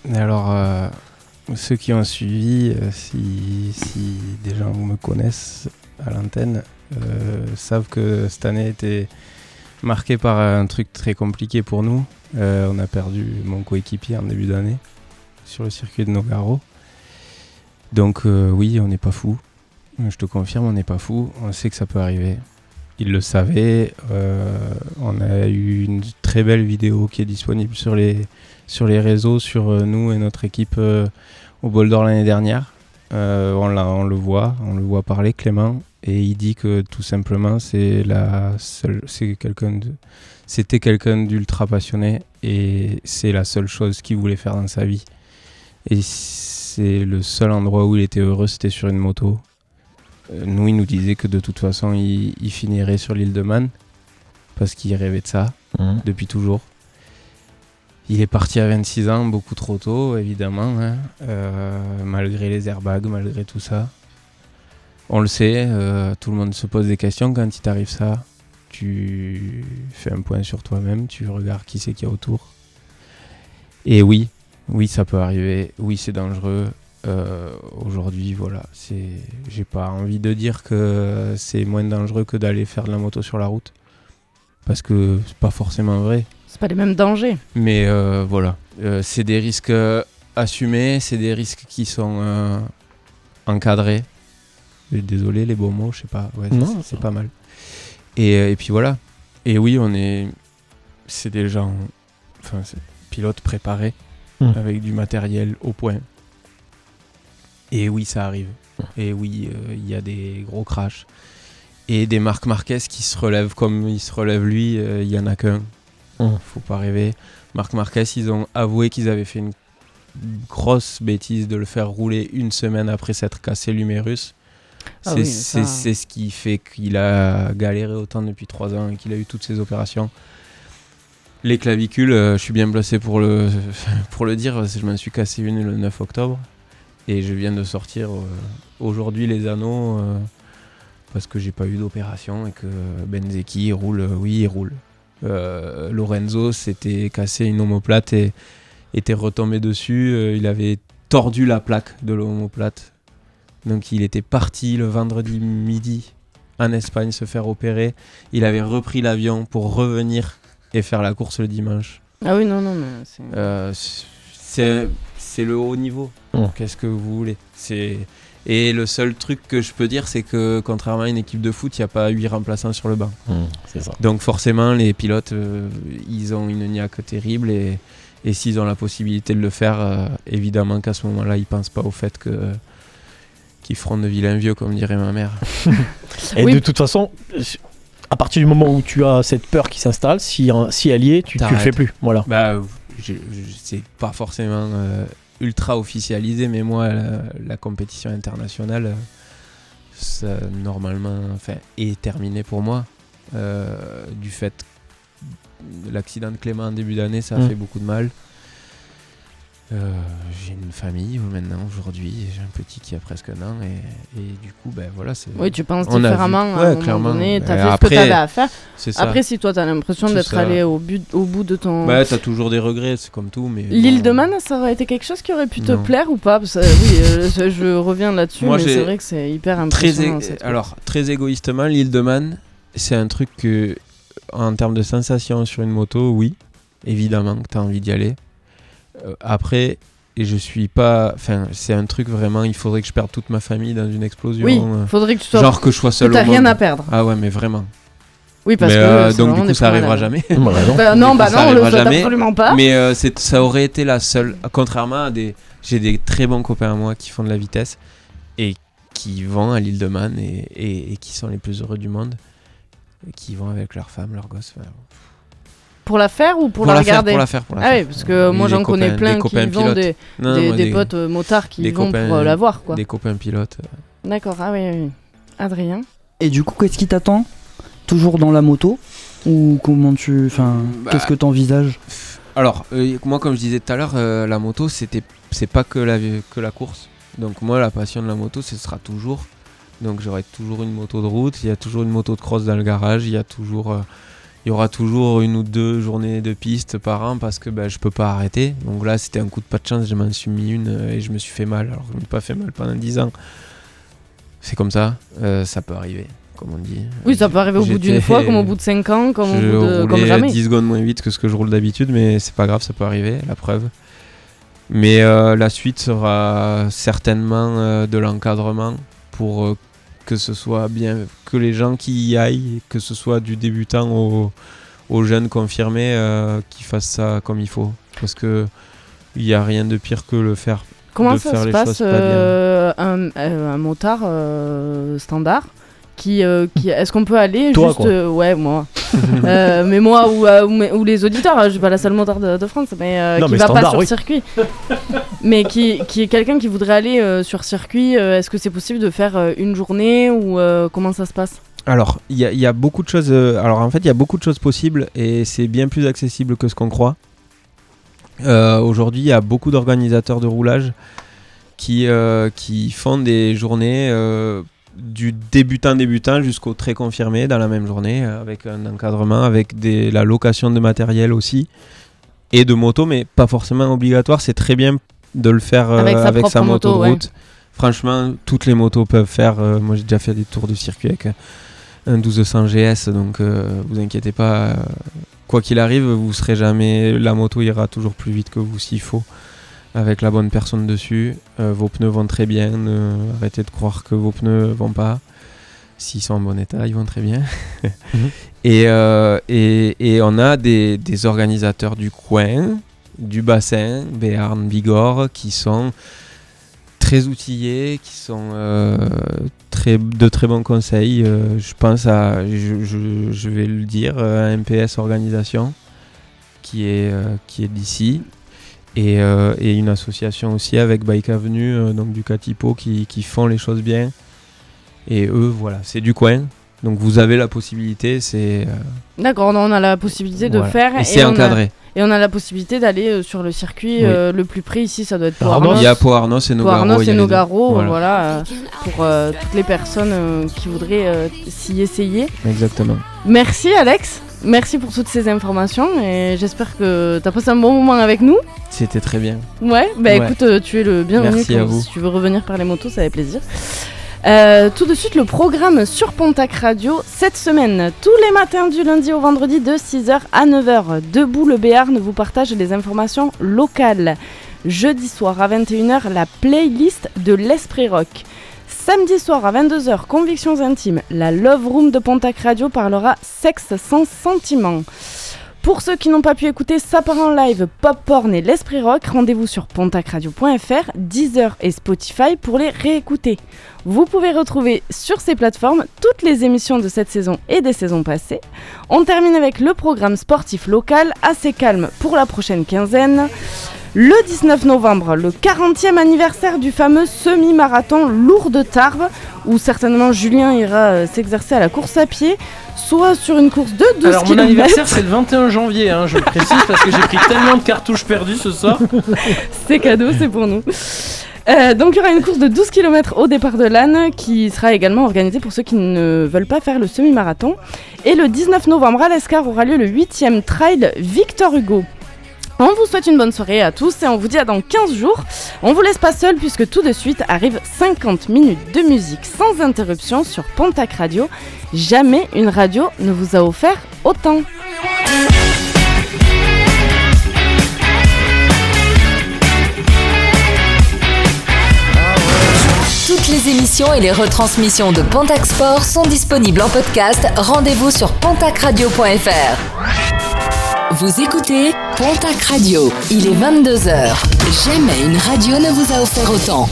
Speaker 10: Et alors, euh, ceux qui ont suivi, euh, si, des gens me connaissent à l'antenne, euh, savent que cette année était marquée par un truc très compliqué pour nous. Euh, on a perdu mon coéquipier en début d'année sur le circuit de Nogaro. Donc oui, on n'est pas fou. Je te confirme, on n'est pas fou. On sait que ça peut arriver. il le savait. Euh, on a eu une très belle vidéo qui est disponible sur les, sur les réseaux, sur euh, nous et notre équipe euh, au Bol d'Or l'année dernière. Euh, on, le voit, on le voit parler, Clément, et il dit que tout simplement c'est la seule, c'est quelqu'un de, c'était quelqu'un d'ultra passionné et c'est la seule chose qu'il voulait faire dans sa vie. Et c'est le seul endroit où il était heureux, c'était sur une moto. Euh, nous, il nous disait que de toute façon, il, il finirait sur l'île de Man parce qu'il rêvait de ça
Speaker 6: Mhm.
Speaker 10: depuis toujours. Il est parti à 26 ans, beaucoup trop tôt, évidemment, hein, euh, malgré les airbags, malgré tout ça. On le sait, euh, tout le monde se pose des questions quand il t'arrive ça. Tu fais un point sur toi-même, tu regardes qui c'est qu'il y a autour. Et oui, oui, ça peut arriver. Oui, c'est dangereux. Euh, Aujourd'hui, voilà, c'est. J'ai pas envie de dire que c'est moins dangereux que d'aller faire de la moto sur la route, parce que c'est pas forcément vrai.
Speaker 5: C'est pas les mêmes dangers.
Speaker 10: Mais euh, voilà, Euh, c'est des risques euh, assumés, c'est des risques qui sont euh, encadrés. Désolé les beaux mots, je sais pas. Ouais,
Speaker 6: Non,
Speaker 10: c'est- pas mal. Et, et puis voilà. Et oui, on est. C'est des gens. Enfin, c'est pilotes préparés
Speaker 6: Mm.
Speaker 10: avec du matériel au point. Et oui, ça arrive. Et oui, euh, il y a des gros crashs. Et des Marc Marquez qui se relèvent comme il se relève lui, euh, il y en a qu'un.
Speaker 6: Mm.
Speaker 10: Faut pas rêver. Marc Marquez, ils ont avoué qu'ils avaient fait une grosse bêtise de le faire rouler une semaine après s'être cassé l'humérus.
Speaker 5: Ah
Speaker 10: C'est
Speaker 5: oui, ça-
Speaker 10: ce qui fait qu'il a galéré autant depuis trois ans et qu'il a eu toutes ces opérations. Les clavicules, euh, je suis bien placé pour le, pour le dire, parce que je m'en suis cassé une le 9 octobre. Et je viens de sortir euh, aujourd'hui les anneaux euh, parce que j'ai pas eu d'opération et que Benzeki roule, euh, oui, il roule. Euh, Lorenzo s'était cassé une omoplate et était retombé dessus. euh, il avait tordu la plaque de l'omoplate. Donc il était parti le vendredi midi en Espagne se faire opérer. Il avait repris l'avion pour revenir et faire la course le dimanche.
Speaker 5: Ah oui, non, non, mais c'est.
Speaker 10: Euh, c'est le haut niveau. Qu'est-ce que vous voulez? C'est et le seul truc que je peux dire, c'est que contrairement à une équipe de foot, il n'y a pas huit remplaçants sur le banc.
Speaker 6: Ça.
Speaker 10: Donc forcément, les pilotes, euh, ils ont une niaque terrible et, et s'ils ont la possibilité de le faire, euh, évidemment qu'à ce moment-là, ils pensent pas au fait que qu'ils feront de vilains vieux, comme dirait ma mère.
Speaker 6: Et
Speaker 5: Oui.
Speaker 6: de toute façon, à partir du moment où tu as cette peur qui s'installe, si, si elle y est, tu, tu le fais plus. Voilà.
Speaker 10: Bah, je- je- c'est pas forcément euh, ultra officialisé, mais moi, la, la compétition internationale, ça, normalement, enfin, est terminée pour moi. Euh, du fait de l'accident de Clément en début d'année, ça a
Speaker 6: Mm.
Speaker 10: fait beaucoup de mal. Euh, j'ai une famille maintenant aujourd'hui, j'ai un petit qui a presque un an et, et du coup ben voilà c'est
Speaker 5: Oui, tu penses
Speaker 10: on a vu-
Speaker 5: différemment à
Speaker 10: Ouais,
Speaker 5: un moment donné, t'as fait ce que
Speaker 10: après,
Speaker 5: t'avais à faire.
Speaker 10: c'est ça.
Speaker 5: Après, si toi t'as l'impression
Speaker 10: C'est
Speaker 5: d'être
Speaker 10: ça.
Speaker 5: allé au, but, au bout de ton.
Speaker 10: Bah, t'as toujours des regrets, c'est comme tout, mais.
Speaker 5: L'île
Speaker 10: bon.
Speaker 5: de Man, ça aurait été quelque chose qui aurait pu te
Speaker 10: Non.
Speaker 5: plaire ou pas? Parce Oui, euh, je- je reviens là-dessus,
Speaker 10: Moi,
Speaker 5: mais
Speaker 10: j'ai
Speaker 5: c'est vrai que c'est hyper
Speaker 10: très
Speaker 5: impressionnant.
Speaker 10: é- alors très égoïstement l'île de Man c'est un truc que en termes de sensation sur une moto oui évidemment que tu as envie d'y aller Euh, après et je suis pas enfin c'est un truc vraiment il faudrait que je perde toute ma famille dans une explosion
Speaker 5: Oui,
Speaker 10: euh,
Speaker 5: faudrait que tu sois.
Speaker 10: genre que je sois seul
Speaker 5: t'as rien
Speaker 10: monde.
Speaker 5: à perdre.
Speaker 10: ah ouais mais vraiment
Speaker 5: Oui, parce
Speaker 10: Mais,
Speaker 5: que.
Speaker 10: euh, donc du coup ça arrivera jamais
Speaker 6: Bah, non.
Speaker 5: Bah, non, bah
Speaker 10: coup, ça
Speaker 5: non, on le souhaite absolument pas.
Speaker 10: mais euh, ça aurait été la seule contrairement à des j'ai des très bons copains à moi qui font de la vitesse et qui vont à l'île de Man et, et- et qui sont les plus heureux du monde et qui vont avec leur femme leurs gosses enfin,
Speaker 5: Pour la faire ou pour,
Speaker 10: Pour
Speaker 5: la
Speaker 10: la faire,
Speaker 5: regarder
Speaker 10: pour la faire, pour la
Speaker 5: Ah
Speaker 10: faire.
Speaker 5: oui, parce que moi
Speaker 10: Des
Speaker 5: j'en connais plein
Speaker 10: des
Speaker 5: qui
Speaker 10: copains
Speaker 5: vont
Speaker 10: pilotes.
Speaker 5: des,
Speaker 10: Non,
Speaker 5: des,
Speaker 10: moi,
Speaker 5: des
Speaker 10: des-
Speaker 5: potes euh, motards qui
Speaker 10: des
Speaker 5: vont
Speaker 10: copains-
Speaker 5: pour euh, la voir quoi.
Speaker 10: des copains pilotes
Speaker 5: D'accord, ah oui, oui, oui. Adrien
Speaker 7: Et du coup, qu'est-ce qui t'attend Toujours dans la moto Ou comment tu. Enfin,
Speaker 10: Bah,
Speaker 7: qu'est-ce que t'envisages?
Speaker 10: Alors, euh, moi, comme je disais tout à l'heure, euh, la moto, c'était, c'est pas que la, que la course. Donc, moi, la passion de la moto, ce sera toujours. Donc, j'aurai toujours une moto de route, il y a toujours une moto de cross dans le garage, il y a toujours. euh, il y aura toujours une ou deux journées de piste par an parce que ben, je peux pas arrêter. Donc là, c'était un coup de pas de chance, je m'en suis mis une euh, et je me suis fait mal. Alors, je me suis pas fait mal pendant 10 ans. C'est comme ça, euh, ça peut arriver, comme on dit.
Speaker 5: Oui, ça peut arriver au bout d'une fois, comme au bout de 5 ans, comme au
Speaker 10: je
Speaker 5: bout de. Comme
Speaker 10: roulais
Speaker 5: jamais.
Speaker 10: 10 secondes moins vite que ce que je roule d'habitude, mais c'est pas grave, ça peut arriver, la preuve. Mais euh, la suite sera certainement euh, de l'encadrement pour que ce soit bien, que les gens qui y aillent, que ce soit du débutant au, au jeune confirmé, euh, qui fassent ça comme il faut. Parce que il n'y a rien de pire que le faire.
Speaker 5: Comment ça
Speaker 10: faire
Speaker 5: se
Speaker 10: les
Speaker 5: passe
Speaker 10: pas
Speaker 5: euh, un, euh, un motard euh, standard? Qui, euh, qui est-ce qu'on peut aller
Speaker 6: Toi,
Speaker 5: juste euh, ouais moi Euh, mais moi ou, euh, ou, mes- ou les auditeurs hein, je suis pas la seule motard de, de France mais euh,
Speaker 6: Non,
Speaker 5: qui
Speaker 6: mais
Speaker 5: va pas sur
Speaker 6: oui.
Speaker 5: circuit mais qui, qui est quelqu'un qui voudrait aller euh, sur circuit euh, est-ce que c'est possible de faire euh, une journée ou euh, comment ça se passe?
Speaker 10: Alors, il y, y a beaucoup de choses. euh, alors, en fait, il y a beaucoup de choses possibles et c'est bien plus accessible que ce qu'on croit. Euh, Aujourd'hui, il y a beaucoup d'organisateurs de roulage qui, euh, qui font des journées du débutant-débutant jusqu'au très confirmé dans la même journée, euh, avec un encadrement, avec des, la location de matériel aussi et de moto, mais pas forcément obligatoire. C'est très bien de le faire euh,
Speaker 5: Avec sa
Speaker 10: moto,
Speaker 5: moto,
Speaker 10: de
Speaker 5: ouais.
Speaker 10: route. Franchement, toutes les motos peuvent faire. euh, moi, j'ai déjà fait des tours de circuit avec un 1200 GS, donc euh, vous inquiétez pas. quoi qu'il arrive, vous serez jamais. La moto ira toujours plus vite que vous s'il faut, avec la bonne personne dessus. Euh, vos pneus vont très bien. ne- arrêtez de croire que vos pneus vont pas. S'ils sont en bon état, ils vont très bien. et, euh, et, et on a des, des organisateurs du coin, du bassin, Béarn, Bigorre, qui sont très outillés, qui sont euh, très, de très bons conseils. Euh, je pense à, je, je- je vais le dire, à MPS Organisation, qui est, euh, qui est d'ici. Et, euh, et une association aussi avec Bike Avenue, euh, donc du Catipo, qui, qui font les choses bien. Et eux, voilà, c'est du coin. Donc vous avez la possibilité, c'est... euh,
Speaker 5: D'accord, on a la possibilité de
Speaker 10: Voilà.
Speaker 5: faire
Speaker 10: Et c'est
Speaker 5: a-
Speaker 10: encadré.
Speaker 5: et on a la possibilité d'aller euh, sur le circuit
Speaker 10: Oui.
Speaker 5: le plus près ici, ça doit être
Speaker 10: Arnos.
Speaker 5: Poarnos.
Speaker 10: Il y a Poarnos et Nogaro,
Speaker 5: Poarnos et. Nogaro,
Speaker 10: Voilà.
Speaker 5: voilà, pour toutes les personnes qui voudraient s'y essayer.
Speaker 10: Exactement.
Speaker 5: Merci Alex, merci pour toutes ces informations et j'espère que tu as passé un bon moment avec nous.
Speaker 10: C'était très bien.
Speaker 5: Ouais, bah
Speaker 10: Ouais.
Speaker 5: écoute, euh, tu es le bienvenu.
Speaker 10: Merci à vous.
Speaker 5: Si tu veux revenir par les motos, ça fait plaisir. Euh, tout de suite, le programme sur Pontac Radio. Cette semaine, tous les matins du lundi au vendredi de 6h à 9h, Debout le Béarn vous partage les informations locales. Jeudi soir à 21h, la playlist de l'Esprit Rock. Samedi soir à 22h, Convictions Intimes, la Love Room de Pontac Radio parlera sexe sans sentiment. Pour ceux qui n'ont pas pu écouter Ça part en live, Pop Porn et l'Esprit Rock, rendez-vous sur pontacradio.fr, Deezer et Spotify pour les réécouter. Vous pouvez retrouver sur ces plateformes toutes les émissions de cette saison et des saisons passées. On termine avec le programme sportif local, assez calme pour la prochaine quinzaine. Le 19 novembre, le 40e anniversaire du fameux semi-marathon Lourdes Tarbes, où certainement Julien ira euh, s'exercer à la course à pied, soit sur une course de 12
Speaker 8: Alors mon anniversaire c'est le 21 janvier, hein, je le précise parce que j'ai pris tellement de cartouches perdues ce soir.
Speaker 5: c'est cadeau, c'est pour nous. Euh, donc il y aura une course de 12 km au départ de l'âne qui sera également organisée pour ceux qui ne veulent pas faire le semi-marathon. Et le 19 novembre à l'Escar aura lieu le 8e trail Victor Hugo. On vous souhaite une bonne soirée à tous et on vous dit à dans 15 jours. On vous laisse pas seul puisque tout de suite arrive 50 minutes de musique sans interruption sur Pontac Radio. Jamais une radio ne vous a offert autant.
Speaker 1: Toutes les émissions et les retransmissions de Pontac Sport sont disponibles en podcast. Rendez-vous sur pontacradio.fr. Vous écoutez Pontac Radio. Il est 22h. Jamais une radio ne vous a offert autant.